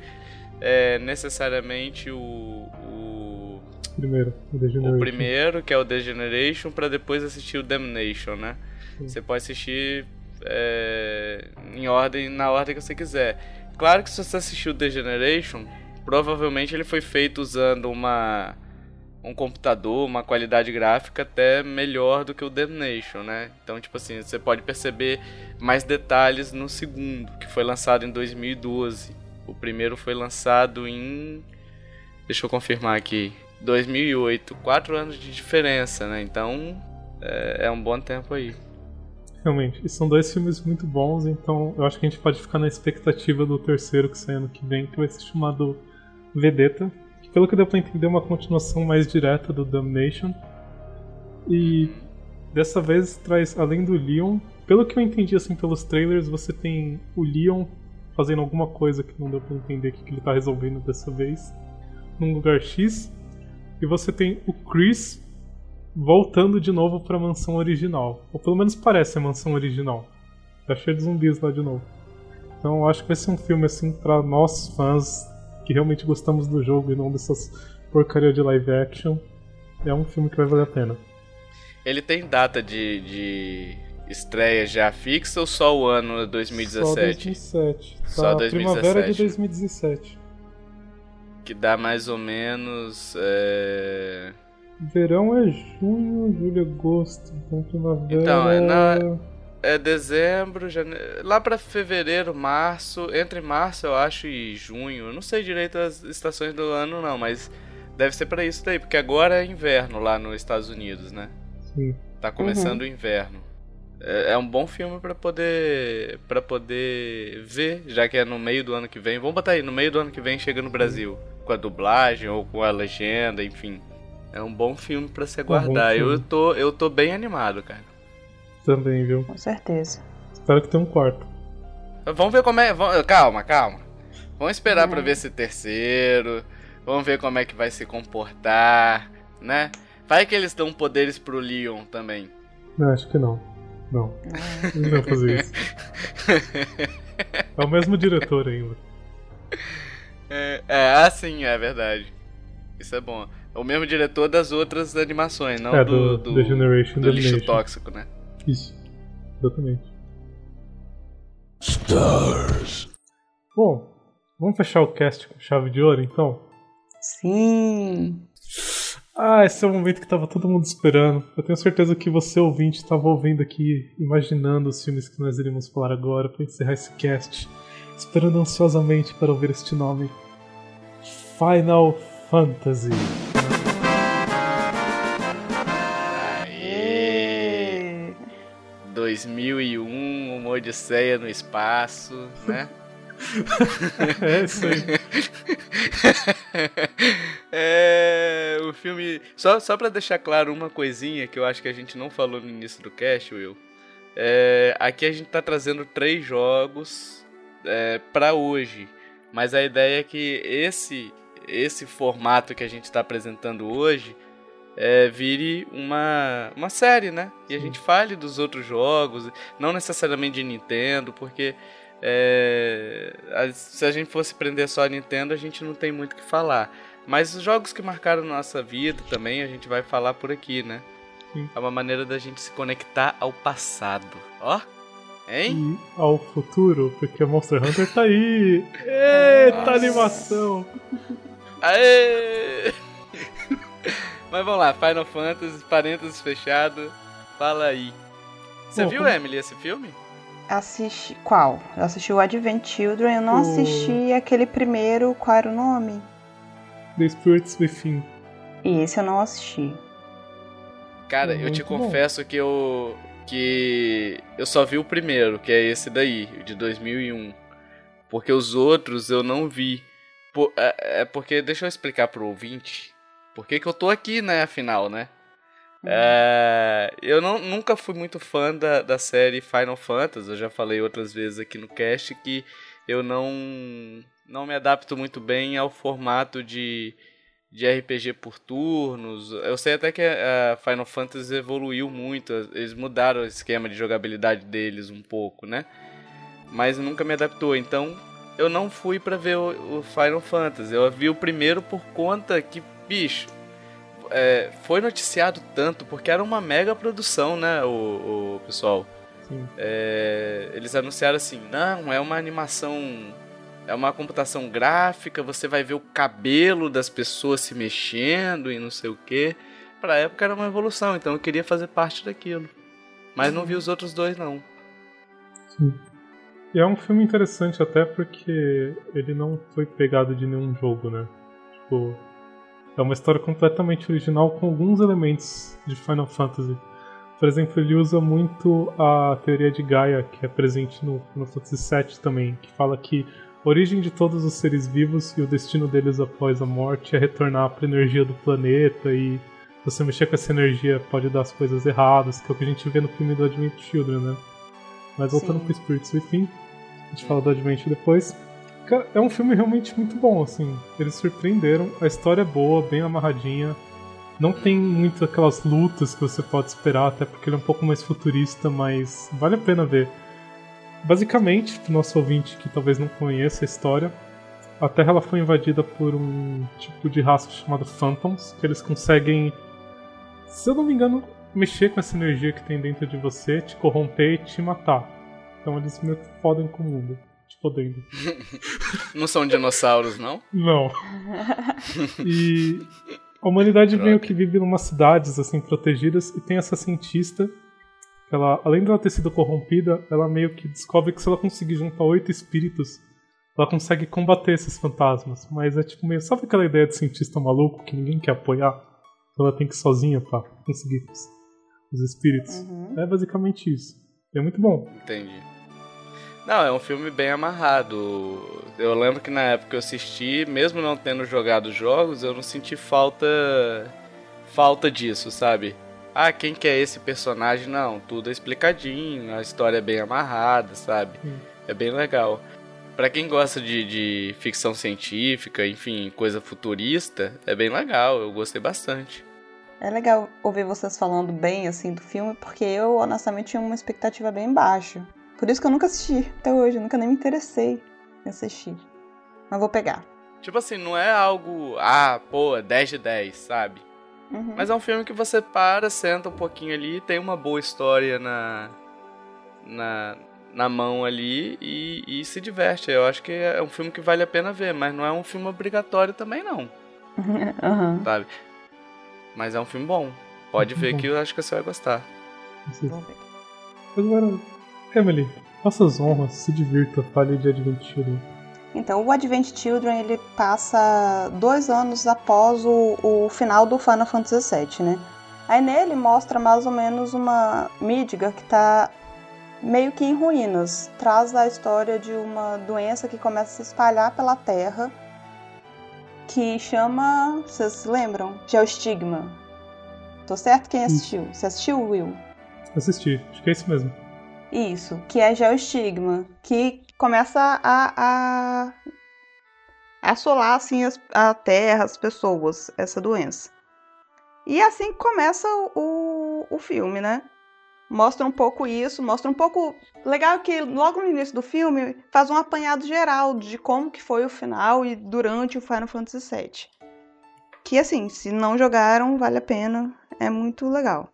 é, necessariamente o. o Primeiro, o o primeiro, que é o Degeneration, pra depois assistir o Damnation, né? Sim. Você pode assistir é, em ordem, na ordem que você quiser. Claro que se você assistir o Degeneration, provavelmente ele foi feito usando uma um computador, uma qualidade gráfica até melhor do que o Damnation, né? Então, tipo assim, você pode perceber mais detalhes no segundo, que foi lançado em 2012. O primeiro foi lançado em Deixa eu confirmar aqui. 2008, quatro anos de diferença, né? Então é, é um bom tempo aí. Realmente, e são dois filmes muito bons, então eu acho que a gente pode ficar na expectativa do terceiro que sai ano que vem, que vai ser chamado Vedetta, que pelo que deu pra entender é uma continuação mais direta do Damnation. E dessa vez traz, além do Leon, pelo que eu entendi assim pelos trailers, você tem o Leon fazendo alguma coisa que não deu pra entender o que que ele tá resolvendo dessa vez, num lugar X, e você tem o Chris voltando de novo pra mansão original. Ou pelo menos parece a mansão original. Tá cheio de zumbis lá de novo. Então acho que vai ser um filme assim pra nós fãs que realmente gostamos do jogo e não dessas porcaria de live action. É um filme que vai valer a pena. Ele tem data de, de estreia já fixa ou só o ano Só 2017? 2017. Tá, Só 2017. primavera de 2017. Que dá mais ou menos. é, Verão é junho, julho, agosto. Então primavera. Então, é na- É dezembro, janeiro. Lá pra fevereiro, março. Entre março, eu acho, e junho. Eu não sei direito as estações do ano, não, mas deve ser pra isso daí, porque agora é inverno lá nos Estados Unidos, né? Sim. Tá começando o inverno. É, é um bom filme pra poder para poder ver, já que é no meio do ano que vem. Vamos botar aí, no meio do ano que vem chega no Brasil, com a dublagem ou com a legenda, enfim. É um bom filme pra se bom aguardar. eu filme. tô eu tô bem animado, cara. Também, viu? Com certeza. Espero que tenha um quarto. Vamos ver como é. vamos- calma, calma. Vamos esperar pra É. ver esse terceiro. Vamos ver como é que vai se comportar, né? Vai que eles dão poderes pro Leon também. Não, acho que não. Não. Não vai fazer isso. É o mesmo diretor ainda. É, é, ah, sim, é verdade. Isso é bom. É o mesmo diretor das outras animações, não É, do, do The Generation do lixo Domination. tóxico, né? Isso. Exatamente. Stars. Bom, vamos fechar o cast com chave de ouro então? Sim. Ah, esse é o momento que tava todo mundo esperando. Eu tenho certeza que você, ouvinte, estava ouvindo aqui, imaginando os filmes que nós iremos falar agora para encerrar esse cast, esperando ansiosamente para ouvir este nome: Final Fantasy. Aê! 2001, uma odisseia no espaço, né? É isso aí. é, o filme. Só, só pra deixar claro uma coisinha que eu acho que a gente não falou no início do cast, Will. É, aqui a gente tá trazendo três jogos é, para hoje. Mas a ideia é que esse, esse formato que a gente tá apresentando hoje é, vire uma, uma série, né? E a gente fale dos outros jogos, não necessariamente de Nintendo, porque é, se a gente fosse prender só a Nintendo, a gente não tem muito o que falar. Mas os jogos que marcaram nossa vida também a gente vai falar por aqui, né? Sim. É uma maneira da gente se conectar ao passado. Ó, hein? E ao futuro, porque Monster Hunter tá aí. Eita Nossa. animação! Aê! Mas vamos lá, Final Fantasy, parênteses fechado. Fala aí. Você Bom, viu, como- Emily, esse filme? Assisti. Qual? Eu assisti o Advent Children, eu não O- assisti aquele primeiro, qual era o nome? The Spirits Within. E esse eu não assisti. Cara, eu Muito te bom. confesso que eu que eu só vi o primeiro, que é esse daí, o de 2001. Porque os outros eu não vi. Po- é, é porque deixa eu explicar pro ouvinte. Por que que eu tô aqui, né, afinal, né? É, eu não, nunca fui muito fã da, da série Final Fantasy. Eu já falei outras vezes aqui no cast que eu não, não me adapto muito bem ao formato de, de RPG por turnos. Eu sei até que a Final Fantasy evoluiu muito, eles mudaram o esquema de jogabilidade deles um pouco, né? Mas nunca me adaptou, então eu não fui para ver o, o, Final Fantasy. Eu vi o primeiro por conta que, bicho, é, foi noticiado tanto porque era uma mega produção, né, o, o pessoal. É, eles anunciaram assim, não, é uma animação é uma computação gráfica, você vai ver o cabelo das pessoas se mexendo e não sei o que. Pra época era uma evolução, então eu queria fazer parte daquilo. Mas não vi os outros dois, não. Sim. E é um filme interessante até porque ele não foi pegado de nenhum jogo, né? Tipo, é uma história completamente original com alguns elementos de Final Fantasy. Por exemplo, ele usa muito a teoria de Gaia, que é presente no Final Fantasy VII também, que fala que a origem de todos os seres vivos e o destino deles após a morte é retornar para a energia do planeta e você mexer com essa energia pode dar as coisas erradas, que é o que a gente vê no filme do Advent Children, né? Mas voltando Sim. pro Spirits Within, a gente fala do Advent depois. Cara, é um filme realmente muito bom, assim. Eles surpreenderam, a história é boa, bem amarradinha. Não tem muito aquelas lutas que você pode esperar, até porque ele é um pouco mais futurista, mas vale a pena ver. Basicamente, para o nosso ouvinte que talvez não conheça a história, a Terra ela foi invadida por um tipo de raça chamado Phantoms, que eles conseguem, se eu não me engano, mexer com essa energia que tem dentro de você, te corromper e te matar. Então eles meio que fodem com o mundo. Não são dinossauros, não? Não. E a humanidade meio que vive em umas cidades assim protegidas e tem essa cientista ela, além de ela ter sido corrompida, ela meio que descobre que se ela conseguir juntar oito espíritos, ela consegue combater esses fantasmas. Mas é tipo meio. Sabe aquela ideia de cientista maluco que ninguém quer apoiar? Então ela tem que ir sozinha pra conseguir os, os espíritos. Uhum. É basicamente isso. E é muito bom. Entendi. Não, é um filme bem amarrado. Eu lembro que na época que eu assisti, mesmo não tendo jogado jogos, eu não senti falta falta disso, sabe? ah, quem que é esse personagem? Não, tudo é explicadinho, a história é bem amarrada, sabe? Hum. É bem legal. Para quem gosta de, de ficção científica, enfim, coisa futurista, é bem legal, eu gostei bastante. É legal ouvir vocês falando bem assim do filme, porque eu honestamente tinha uma expectativa bem baixa. Por isso que eu nunca assisti até hoje, eu nunca nem me interessei em assistir. Mas vou pegar. Tipo assim, não é algo, ah, pô, 10 de 10, sabe? Uhum. Mas é um filme que você para, senta um pouquinho ali, tem uma boa história na, na, na mão ali e, e, se diverte. Eu acho que é um filme que vale a pena ver, mas não é um filme obrigatório também, não. Uhum. Sabe? Mas é um filme bom. Pode ver que eu acho que você vai gostar. Agora, Emily, faça as honras, se divirta, fale de Adventure. Então, o Advent Children ele passa dois anos após o, o final do Final Fantasy VII, né? Aí nele mostra mais ou menos uma Midgar que está meio que em ruínas. Traz a história de uma doença que começa a se espalhar pela Terra, que chama. Vocês se lembram? Geostigma. Tô certo quem assistiu? Você assistiu, Will? Assisti, acho que é isso mesmo. Isso, que é geostigma, que começa a, a, assolar assim as, a terra, as pessoas, essa doença. E assim começa o, o filme, né? Mostra um pouco isso, mostra um pouco. Legal que logo no início do filme faz um apanhado geral de como que foi o final e durante o Final Fantasy VII. Que assim, se não jogaram, vale a pena, é muito legal.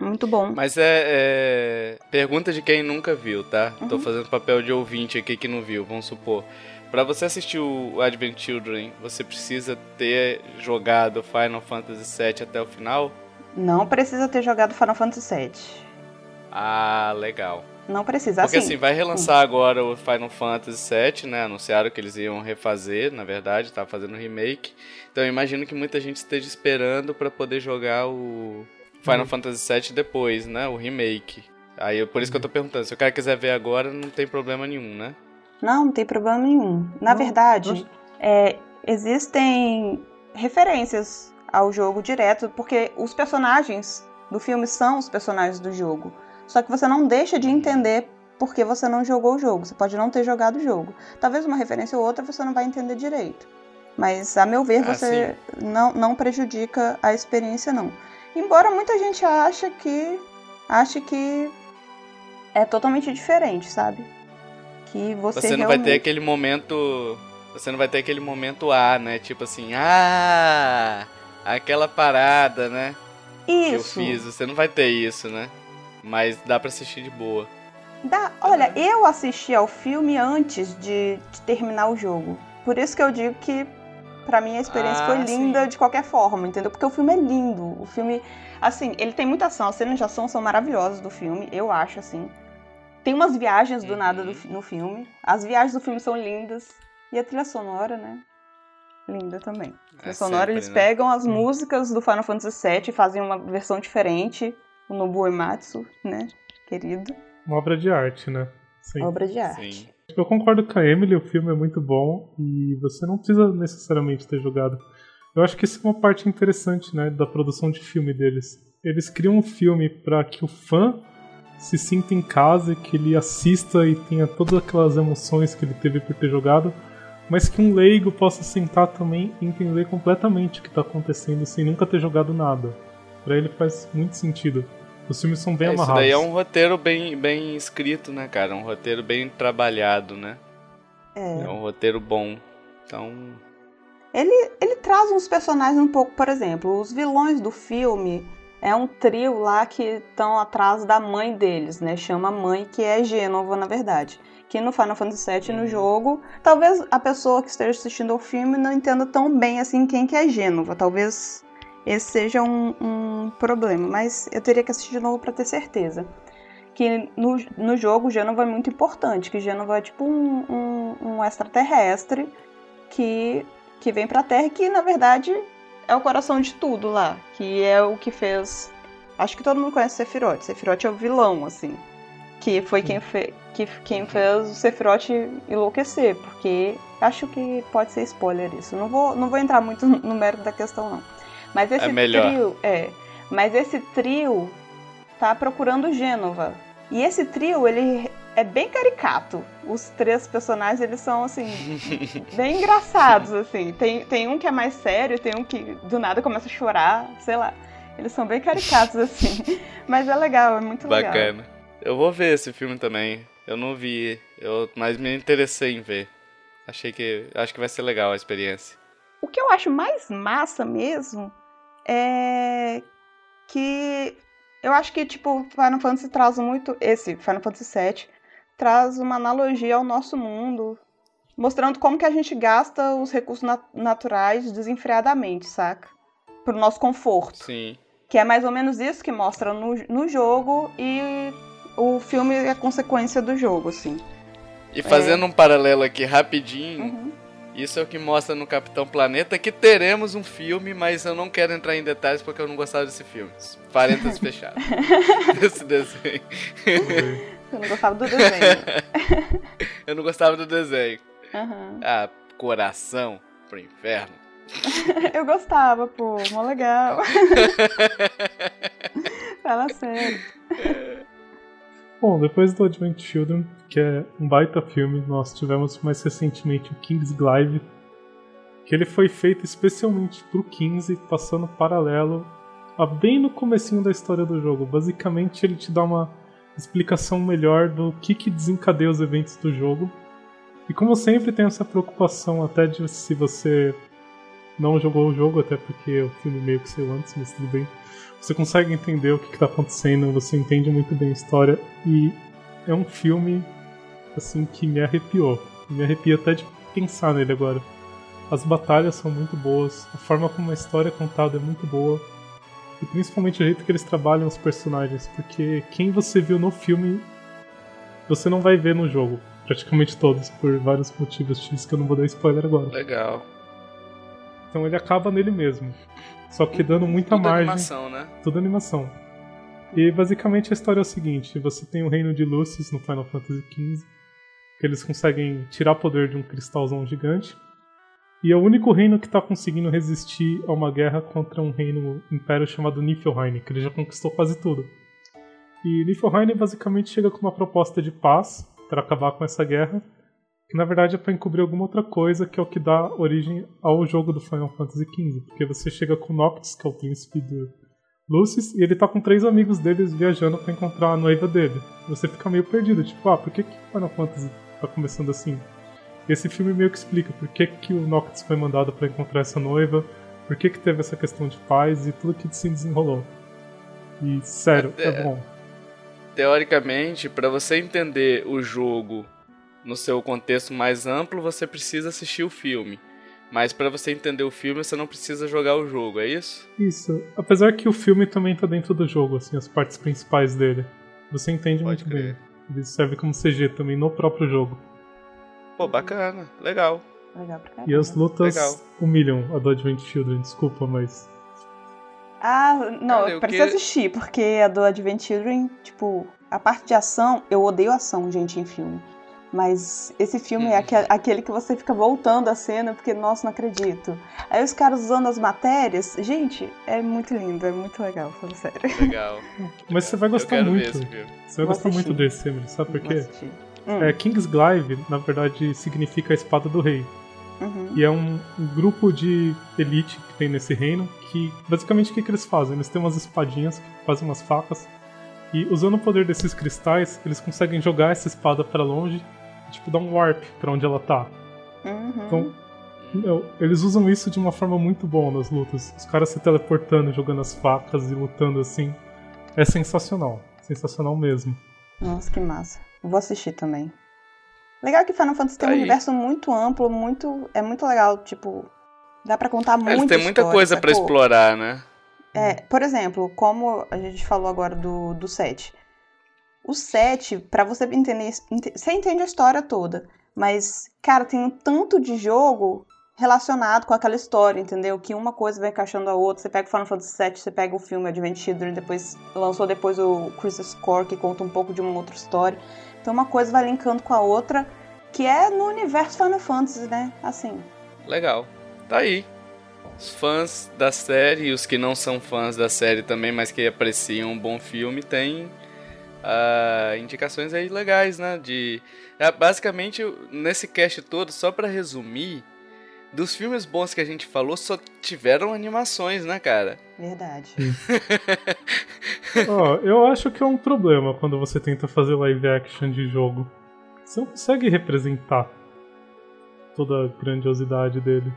Muito bom. Mas é, é, Pergunta de quem nunca viu, tá? Uhum. Tô fazendo papel de ouvinte aqui que não viu, vamos supor. Para você assistir o Advent Children, você precisa ter jogado Final Fantasy VII até o final? Não precisa ter jogado Final Fantasy VII. Ah, legal. Não precisa. Porque assim, assim, vai relançar hum. agora o Final Fantasy VII, né? Anunciaram que eles iam refazer, na verdade, tá fazendo remake. Então eu imagino que muita gente esteja esperando para poder jogar o Final uhum. Fantasy VII depois, né? O remake. Aí por isso que eu tô perguntando, se o cara quiser ver agora, não tem problema nenhum, né? Não, não tem problema nenhum. Na não, verdade, é, existem referências ao jogo direto, porque os personagens do filme são os personagens do jogo. Só que você não deixa de entender porque você não jogou o jogo. Você pode não ter jogado o jogo. Talvez uma referência ou outra você não vai entender direito. Mas, a meu ver, Ah, você não, não prejudica a experiência, não. Embora muita gente ache que. ache que é totalmente diferente, sabe? Que você, Você não vai ter realmente- aquele momento. Você não vai ter aquele momento A, né? Tipo assim, ah, aquela parada, né? Que eu Isso. fiz. Você não vai ter isso, né? Mas dá pra assistir de boa. Dá- olha, eu assisti ao filme antes de, de terminar o jogo. Por isso que eu digo que pra mim a experiência Ah, foi linda sim. de qualquer forma, entendeu? Porque o filme é lindo. O filme, assim, ele tem muita ação, as cenas de ação são maravilhosas do filme, eu acho assim. Tem umas viagens do Uhum. nada do fi- no filme. As viagens do filme são lindas e a trilha sonora, né? Linda também. A trilha É sonora sempre, eles né? pegam as Hum. músicas do Final Fantasy VII e fazem uma versão diferente. O Nobuo Uematsu, né? Querido. Uma obra de arte, né? Sim. Obra de arte. Sim. Eu concordo com a Emily, o filme é muito bom e você não precisa necessariamente ter jogado. Eu acho que isso é uma parte interessante, né, da produção de filme deles. Eles criam um filme para que o fã se sinta em casa e que ele assista e tenha todas aquelas emoções que ele teve por ter jogado, mas que um leigo possa sentar também e entender completamente o que está acontecendo sem nunca ter jogado nada. Para ele faz muito sentido. Os filmes são bem É, isso amarrados. daí é um roteiro bem, bem escrito, né, cara? Um roteiro bem trabalhado, né? É. É um roteiro bom. Então, Ele, ele traz uns personagens um pouco, por exemplo, os vilões do filme é um trio lá que estão atrás da mãe deles, né? Chama mãe, que é Gênova, na verdade. Que no Final Fantasy VII, no Uhum. jogo, talvez a pessoa que esteja assistindo ao filme não entenda tão bem assim quem que é Gênova. Talvez esse seja um, um problema, mas eu teria que assistir de novo para ter certeza. Que no, no jogo Gênova é muito importante, que Gênova é tipo um, um, um extraterrestre que que vem pra Terra, que na verdade é o coração de tudo lá, que é o que fez. Acho que todo mundo conhece o Sephiroth. Sephiroth é o vilão, assim. Que foi quem, fe... que, quem fez o Sephiroth enlouquecer, porque acho que pode ser spoiler isso. Não vou, não vou entrar muito no mérito da questão, não. Mas esse É melhor. trio. É. Mas esse trio tá procurando Gênova. E esse trio, ele é bem caricato. Os três personagens, eles são, assim, bem engraçados, assim. Tem, tem um que é mais sério, tem um que do nada começa a chorar, sei lá. Eles são bem caricatos, assim. Mas é legal, é muito legal. bacana. Eu vou ver esse filme também. Eu não vi, eu, mas me interessei em ver. Achei que. Acho que vai ser legal a experiência. O que eu acho mais massa mesmo é que eu acho que, tipo, Final Fantasy traz muito. Esse, Final Fantasy VII, traz uma analogia ao nosso mundo, mostrando como que a gente gasta os recursos nat- naturais desenfreadamente, saca? Pro nosso conforto. Sim. Que é mais ou menos isso que mostra no, no jogo e o filme é consequência do jogo, assim. E fazendo um paralelo aqui rapidinho, Uhum. Isso é o que mostra no Capitão Planeta que teremos um filme, mas eu não quero entrar em detalhes porque eu não gostava desse filme. Parênteses fechados. Desse desenho. Eu não gostava do desenho. Eu não gostava do desenho. Uhum. Ah, coração pro inferno. Eu gostava, pô, mó legal. Fala sério. Bom, depois do Advent Children, que é um baita filme, nós tivemos mais recentemente o Kingsglaive, que ele foi feito especialmente pro 15, passando paralelo a bem no comecinho da história do jogo. Basicamente, ele te dá uma explicação melhor do que, que desencadeia os eventos do jogo. E como sempre tem essa preocupação até de se você não jogou o jogo, até porque o filme meio que saiu antes, mas tudo bem. Você consegue entender o que está acontecendo, você entende muito bem a história e é um filme assim que me arrepiou. Me arrepia até de pensar nele agora. As batalhas são muito boas, a forma como a história é contada é muito boa e principalmente o jeito que eles trabalham os personagens, porque quem você viu no filme você não vai ver no jogo, praticamente todos, por vários motivos X que eu não vou dar spoiler agora. Legal. Então ele acaba nele mesmo. Só que dando muita Tudo margem. animação, né? Tudo animação. E basicamente a história é o seguinte: você tem o reino de Lucis no Final Fantasy XV, que eles conseguem tirar poder de um cristalzão gigante. E é o único reino que está conseguindo resistir a uma guerra contra um reino império chamado Niflheim, que ele já conquistou quase tudo. E Niflheim basicamente chega com uma proposta de paz para acabar com essa guerra, que na verdade é para encobrir alguma outra coisa que é o que dá origem ao jogo do Final Fantasy XV. Porque você chega com o Noctis, que é o príncipe do Lucis, e ele tá com três amigos deles viajando para encontrar a noiva dele. Você fica meio perdido, tipo, ah, por que, que Final Fantasy tá começando assim? Esse filme meio que explica por que, que o Noctis foi mandado para encontrar essa noiva, por que, que teve essa questão de paz e tudo que se desenrolou. E sério, é, é bom. Teoricamente, para você entender o jogo no seu contexto mais amplo, você precisa assistir o filme. Mas para você entender o filme, você não precisa jogar o jogo, é isso? Isso. Apesar que o filme também tá dentro do jogo, assim, as partes principais dele. Você entende Pode muito crer. bem. Ele serve como CG também no próprio jogo. Pô, bacana. Legal. Legal pra caramba. E as lutas Legal. humilham a do Advent Children, desculpa, mas. Ah, não, Cara, eu preciso que... assistir, porque a do Advent Children, tipo, a parte de ação, eu odeio ação, gente, em filme. Mas esse filme é uhum. aquele que você fica voltando a cena porque, nossa, não acredito. Aí os caras usando as matérias. Gente, é muito lindo, é muito legal, falando sério. Legal. Mas você vai gostar muito. Você vai Vou gostar assistir. muito desse, Emily, sabe por quê? Hum. É, Kingsglaive, na verdade, significa a espada do rei. Uhum. E é um, um, grupo de elite que tem nesse reino que, basicamente, o que, que eles fazem? Eles têm umas espadinhas que fazem umas facas. E usando o poder desses cristais, eles conseguem jogar essa espada para longe tipo, dar um warp pra onde ela tá. Uhum. Então, meu, eles usam isso de uma forma muito boa nas lutas. Os caras se teleportando, jogando as facas e lutando assim. É sensacional. Sensacional mesmo. Nossa, que massa. Vou assistir também. Legal que Final Fantasy tem um universo muito amplo, muito. É muito legal, tipo. Dá pra contar muito. Eles têm muita coisa para explorar, né? É, por exemplo, como a gente falou agora do, do 7. O 7, para você entender, você entende a história toda, mas, cara, tem um tanto de jogo relacionado com aquela história, entendeu? Que uma coisa vai encaixando a outra. Você pega o Final Fantasy VII, você pega o filme Advent Children, depois lançou depois o Crisis Core, que conta um pouco de uma outra história. Então uma coisa vai linkando com a outra, que é no universo Final Fantasy, né? Assim. Legal. Tá aí. Os fãs da série e os que não são fãs da série também, mas que apreciam um bom filme, têm uh, indicações aí legais, né? De é, basicamente nesse cast todo, só para resumir, dos filmes bons que a gente falou, só tiveram animações, né, cara? Verdade. oh, eu acho que é um problema quando você tenta fazer live action de jogo. Você não consegue representar toda a grandiosidade dele.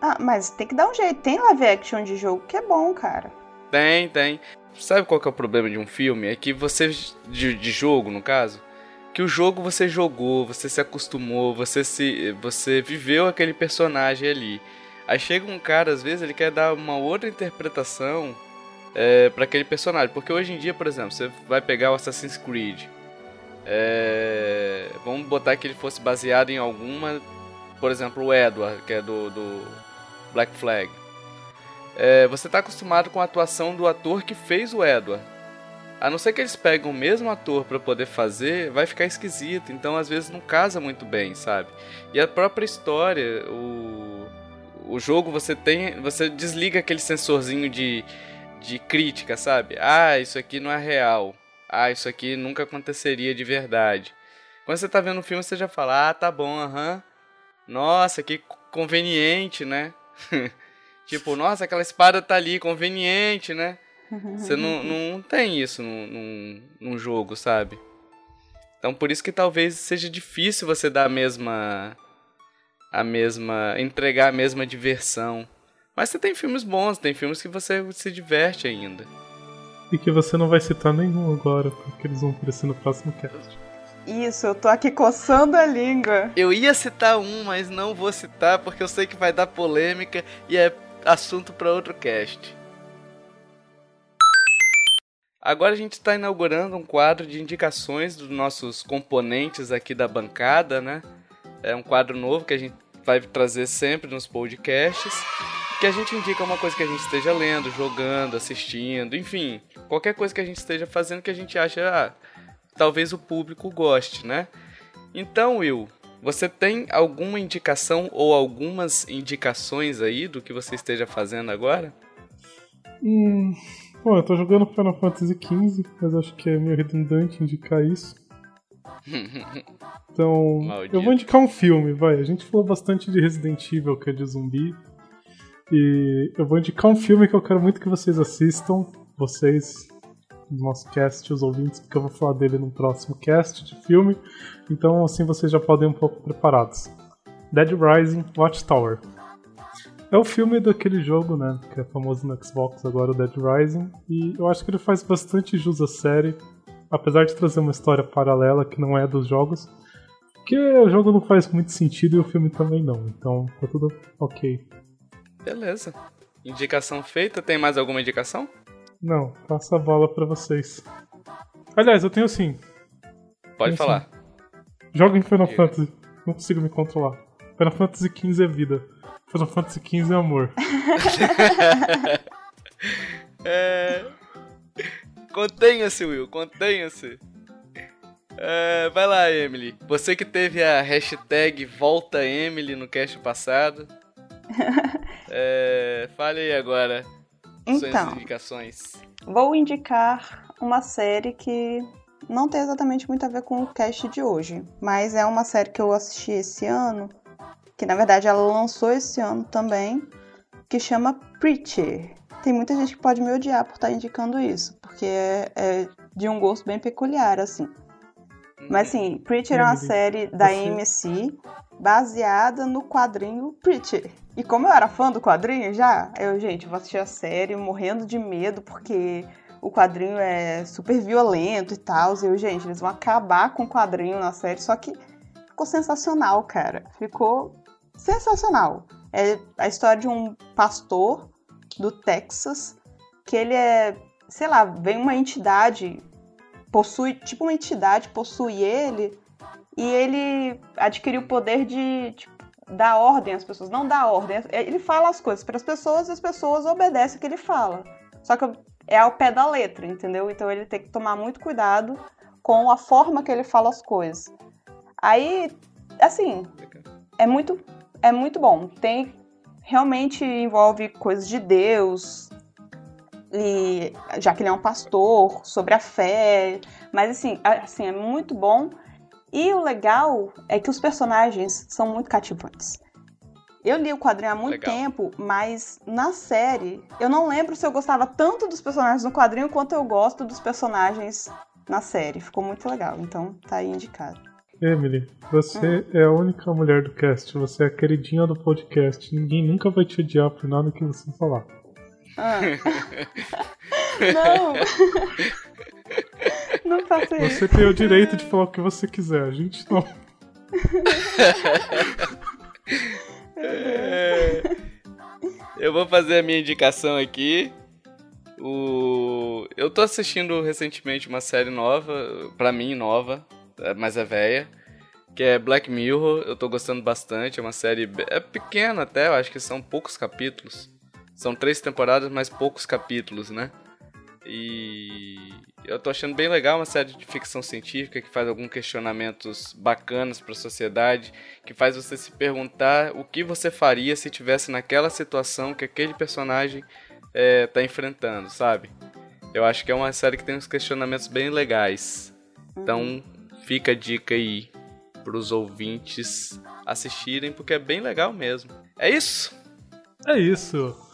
Ah, mas tem que dar um jeito. Tem live action de jogo que é bom, cara. Tem, tem. Sabe qual que é o problema de um filme? É que você. De, de jogo, no caso. Que o jogo você jogou, você se acostumou, você se. Você viveu aquele personagem ali. Aí chega um cara, às vezes, ele quer dar uma outra interpretação é, para aquele personagem. Porque hoje em dia, por exemplo, você vai pegar o Assassin's Creed. É, vamos botar que ele fosse baseado em alguma. Por exemplo, o Edward, que é do, do Black Flag é, você está acostumado com a atuação do ator que fez o Edward. A não ser que eles peguem o mesmo ator para poder fazer, vai ficar esquisito. Então, às vezes, não casa muito bem, sabe? E a própria história, o, o jogo, você tem, você desliga aquele sensorzinho de, de crítica, sabe? Ah, isso aqui não é real. Ah, isso aqui nunca aconteceria de verdade. Quando você está vendo o filme, você já fala: Ah, tá bom, aham. Nossa, que conveniente, né? Tipo, nossa, aquela espada tá ali, conveniente, né? Você não, não tem isso num, num, num, jogo, sabe? Então por isso que talvez seja difícil você dar a mesma. a mesma. entregar a mesma diversão. Mas você tem filmes bons, tem filmes que você se diverte ainda. E que você não vai citar nenhum agora, porque eles vão aparecer no próximo cast. Isso, eu tô aqui coçando a língua. Eu ia citar um, mas não vou citar porque eu sei que vai dar polêmica e é assunto para outro cast. Agora a gente está inaugurando um quadro de indicações dos nossos componentes aqui da bancada, né? É um quadro novo que a gente vai trazer sempre nos podcasts. Que a gente indica uma coisa que a gente esteja lendo, jogando, assistindo, enfim, qualquer coisa que a gente esteja fazendo que a gente acha, ah, talvez o público goste, né? Então, Will, você tem alguma indicação ou algumas indicações aí do que você esteja fazendo agora? Hum, bom, eu tô jogando Final Fantasy XV, mas acho que é meio redundante indicar isso. Então, Maldito. eu vou indicar um filme, vai. A gente falou bastante de Resident Evil, que é de zumbi. E eu vou indicar um filme que eu quero muito que vocês assistam. Vocês, no nosso cast, os ouvintes, porque eu vou falar dele no próximo cast de filme. Então, assim, vocês já podem um pouco preparados. Dead Rising Watchtower. É o filme daquele jogo, né? Que é famoso no Xbox agora, o Dead Rising. E eu acho que ele faz bastante jus à série. Apesar de trazer uma história paralela que não é dos jogos. Porque o jogo não faz muito sentido e o filme também não. Então tá tudo ok. Beleza. Indicação feita. Tem mais alguma indicação? Não, passa a bola pra vocês. Aliás, eu tenho sim. Pode Sim, falar. Joga em Final Diga. Fantasy. Não consigo me controlar. Final Fantasy XV é vida. Final Fantasy XV é amor. É... Contenha-se, Will, contenha-se. É, vai lá, Emily. Você que teve a hashtag Volta Emily no cast passado. É, fale aí agora Então. indicações. Vou indicar uma série que não tem exatamente muito a ver com o cast de hoje, mas é uma série que eu assisti esse ano, que na verdade ela lançou esse ano também, que chama Preacher. Tem muita gente que pode me odiar por estar indicando isso, porque é, é de um gosto bem peculiar, assim. Mas assim, Preacher é uma Emily, série da você- AMC baseada no quadrinho Preacher. E como eu era fã do quadrinho já, eu, gente, vou assistir a série morrendo de medo, porque o quadrinho é super violento e tal. E eu, gente, eles vão acabar com o quadrinho na série. Só que ficou sensacional, cara. Ficou sensacional. É a história de um pastor do Texas que ele é, sei lá, vem uma entidade, possui, tipo uma entidade possui ele e ele adquiriu o poder de tipo, dar ordem às pessoas. Não dar ordem, ele fala as coisas para as pessoas e as pessoas obedecem o que ele fala. Só que é ao pé da letra, entendeu? Então ele tem que tomar muito cuidado com a forma que ele fala as coisas. Aí, assim, é muito, é muito bom. Tem realmente envolve coisas de Deus e já que ele é um pastor sobre a fé, mas assim, assim é muito bom. E o legal é que os personagens são muito cativantes. Eu li o quadrinho há muito Legal. tempo, mas na série eu não lembro se eu gostava tanto dos personagens no quadrinho quanto eu gosto dos personagens na série. Ficou muito legal, então tá aí indicado. Emily, você é a única mulher do cast. Você é a queridinha do podcast. Ninguém nunca vai te odiar por nada que você falar. Ah. não! não faça isso. Você tem o direito de falar o que você quiser. A gente não. É, Eu vou fazer a minha indicação aqui. O... Eu tô assistindo recentemente uma série nova, pra mim nova, é, mas é velha, que é Black Mirror. Eu tô gostando bastante, é uma série é pequena até, eu acho que são poucos capítulos. São três temporadas, mas poucos capítulos, né? E eu tô achando bem legal uma série de ficção científica que faz alguns questionamentos bacanas para a sociedade, que faz você se perguntar o que você faria se tivesse naquela situação que aquele personagem é, tá enfrentando, sabe? Eu acho que é uma série que tem uns questionamentos bem legais. Então, fica a dica aí pros ouvintes assistirem, porque é bem legal mesmo. É isso? É isso.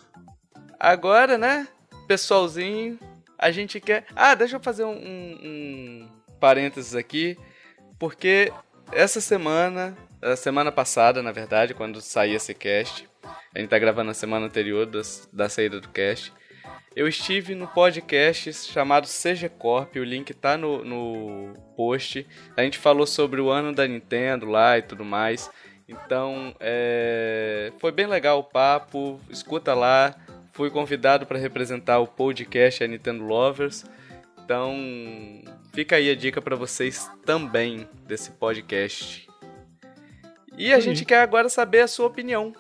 Agora, né, pessoalzinho, a gente quer. Ah, deixa eu fazer um, um, um parênteses aqui, porque essa semana, a semana passada, na verdade, quando sair esse cast, a gente tá gravando na semana anterior das, da saída do cast. Eu estive no podcast chamado CG Corp, o link tá no, no post. A gente falou sobre o ano da Nintendo lá e tudo mais. Então, é, foi bem legal o papo. Escuta lá. Fui convidado para representar o podcast a Nintendo Lovers. Então, fica aí a dica para vocês também desse podcast. E a Aí. gente quer agora saber a sua opinião.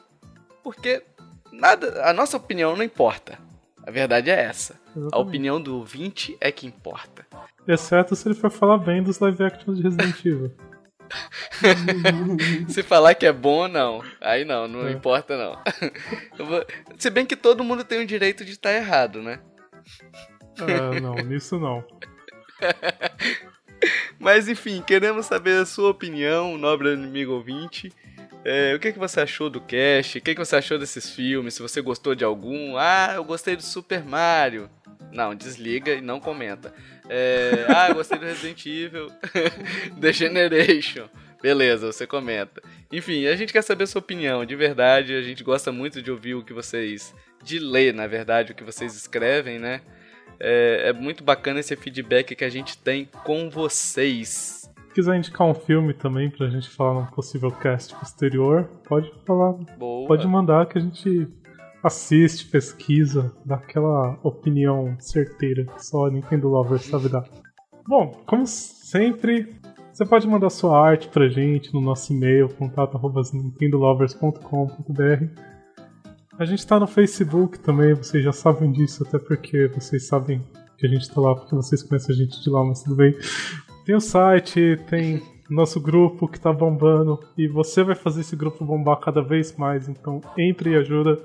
Porque nada, a nossa opinião não importa. A verdade é essa. A Exatamente. opinião do ouvinte é que importa. Exceto se ele for falar bem dos live actions de Resident Evil. Se falar que é bom ou não, aí não, não É. importa não. Vou- Se bem que todo mundo tem o direito de estar errado, né? Ah, não, nisso não. Mas enfim, queremos saber a sua opinião, nobre inimigo ouvinte. É, o que, que você achou do cast? O que, que você achou desses filmes? Se você gostou de algum? Ah, eu gostei do Super Mario. Não, desliga e não comenta. É, ah, gostei do Resident Evil. The Generation. Beleza, você comenta. Enfim, a gente quer saber a sua opinião, de verdade. A gente gosta muito de ouvir o que vocês. de ler, na verdade, o que vocês escrevem, né? É, é muito bacana esse feedback que a gente tem com vocês. Se quiser indicar um filme também pra gente falar num possível cast posterior, pode falar. Boa. Pode mandar que a gente assiste, pesquisa, dá aquela opinião certeira que só a Nintendo Lover sabe dar. Bom, como sempre, você pode mandar sua arte pra gente no nosso e-mail, contato.nintendolovers.com.br. A gente tá no Facebook também, vocês já sabem disso, até porque vocês sabem que a gente tá lá, porque vocês conhecem a gente de lá, mas tudo bem. Tem o site, tem nosso grupo que tá bombando, e você vai fazer esse grupo bombar cada vez mais, então entre e ajuda.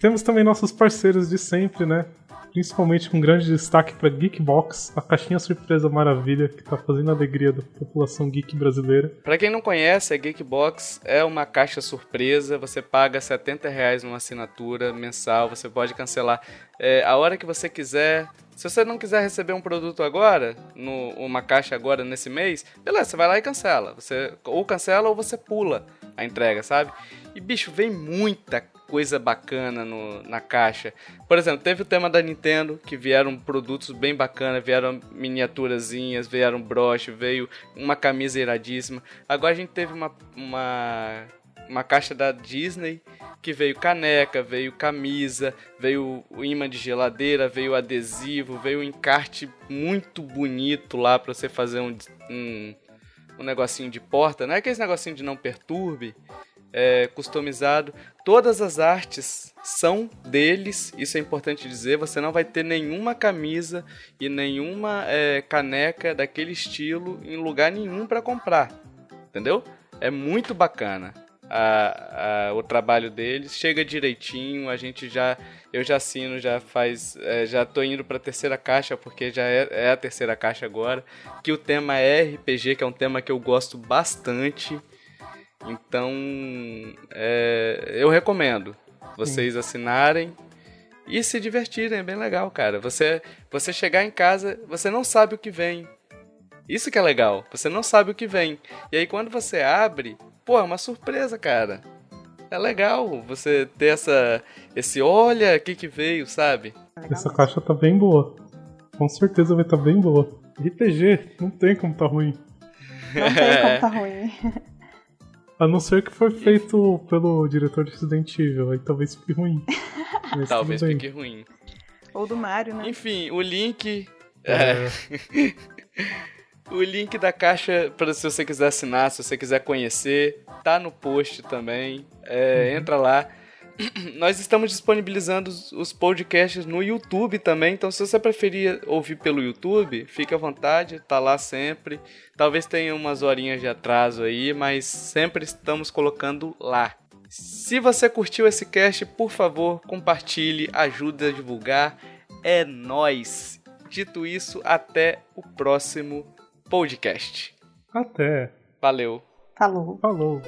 Temos também nossos parceiros de sempre, né? Principalmente com grande destaque para Geekbox, a caixinha surpresa maravilha que tá fazendo a alegria da população geek brasileira. Pra quem não conhece, a Geekbox é uma caixa surpresa. Você paga 70 reais numa assinatura mensal. Você pode cancelar é, a hora que você quiser. Se você não quiser receber um produto agora, no, uma caixa agora nesse mês, beleza, você vai lá e cancela. Você ou cancela ou você pula a entrega, sabe? E bicho, vem muita coisa bacana no, na caixa. Por exemplo, teve o tema da Nintendo, que vieram produtos bem bacanas, vieram miniaturazinhas, vieram broche, veio uma camisa iradíssima. Agora a gente teve uma, uma, uma caixa da Disney, que veio caneca, veio camisa, veio o imã de geladeira, veio adesivo, veio um encarte muito bonito lá para você fazer um, um, um negocinho de porta. Não é aquele negocinho de não perturbe, é, customizado. Todas as artes são deles, isso é importante dizer. Você não vai ter nenhuma camisa e nenhuma é, caneca daquele estilo em lugar nenhum para comprar, entendeu? É muito bacana a, a, o trabalho deles. Chega direitinho, a gente já eu já assino, já faz, é, já tô indo para a terceira caixa porque já é, é a terceira caixa agora. Que o tema é RPG, que é um tema que eu gosto bastante. Então, é, eu recomendo vocês Sim. assinarem e se divertirem, é bem legal, cara. Você, você chegar em casa, você não sabe o que vem. Isso que é legal, você não sabe o que vem. E aí quando você abre, pô, é uma surpresa, cara. É legal você ter essa esse olha aqui que veio, sabe? Essa caixa tá bem boa. Com certeza vai estar tá bem boa. RPG, não tem como tá ruim. Não tem como tá ruim. A não ser que foi feito pelo diretor de Resident Evil, aí talvez fique ruim. Mas talvez fique ruim. Ou do Mario, né? Enfim, o link. É. é. o link da caixa para se você quiser assinar, se você quiser conhecer, tá no post também. É, uhum. Entra lá. Nós estamos disponibilizando os podcasts no YouTube também, então se você preferir ouvir pelo YouTube, fique à vontade, tá lá sempre. Talvez tenha umas horinhas de atraso aí, mas sempre estamos colocando lá. Se você curtiu esse cast, por favor, compartilhe, ajude a divulgar. É nós. Dito isso, até o próximo podcast. Até. Valeu. Falou. Falou.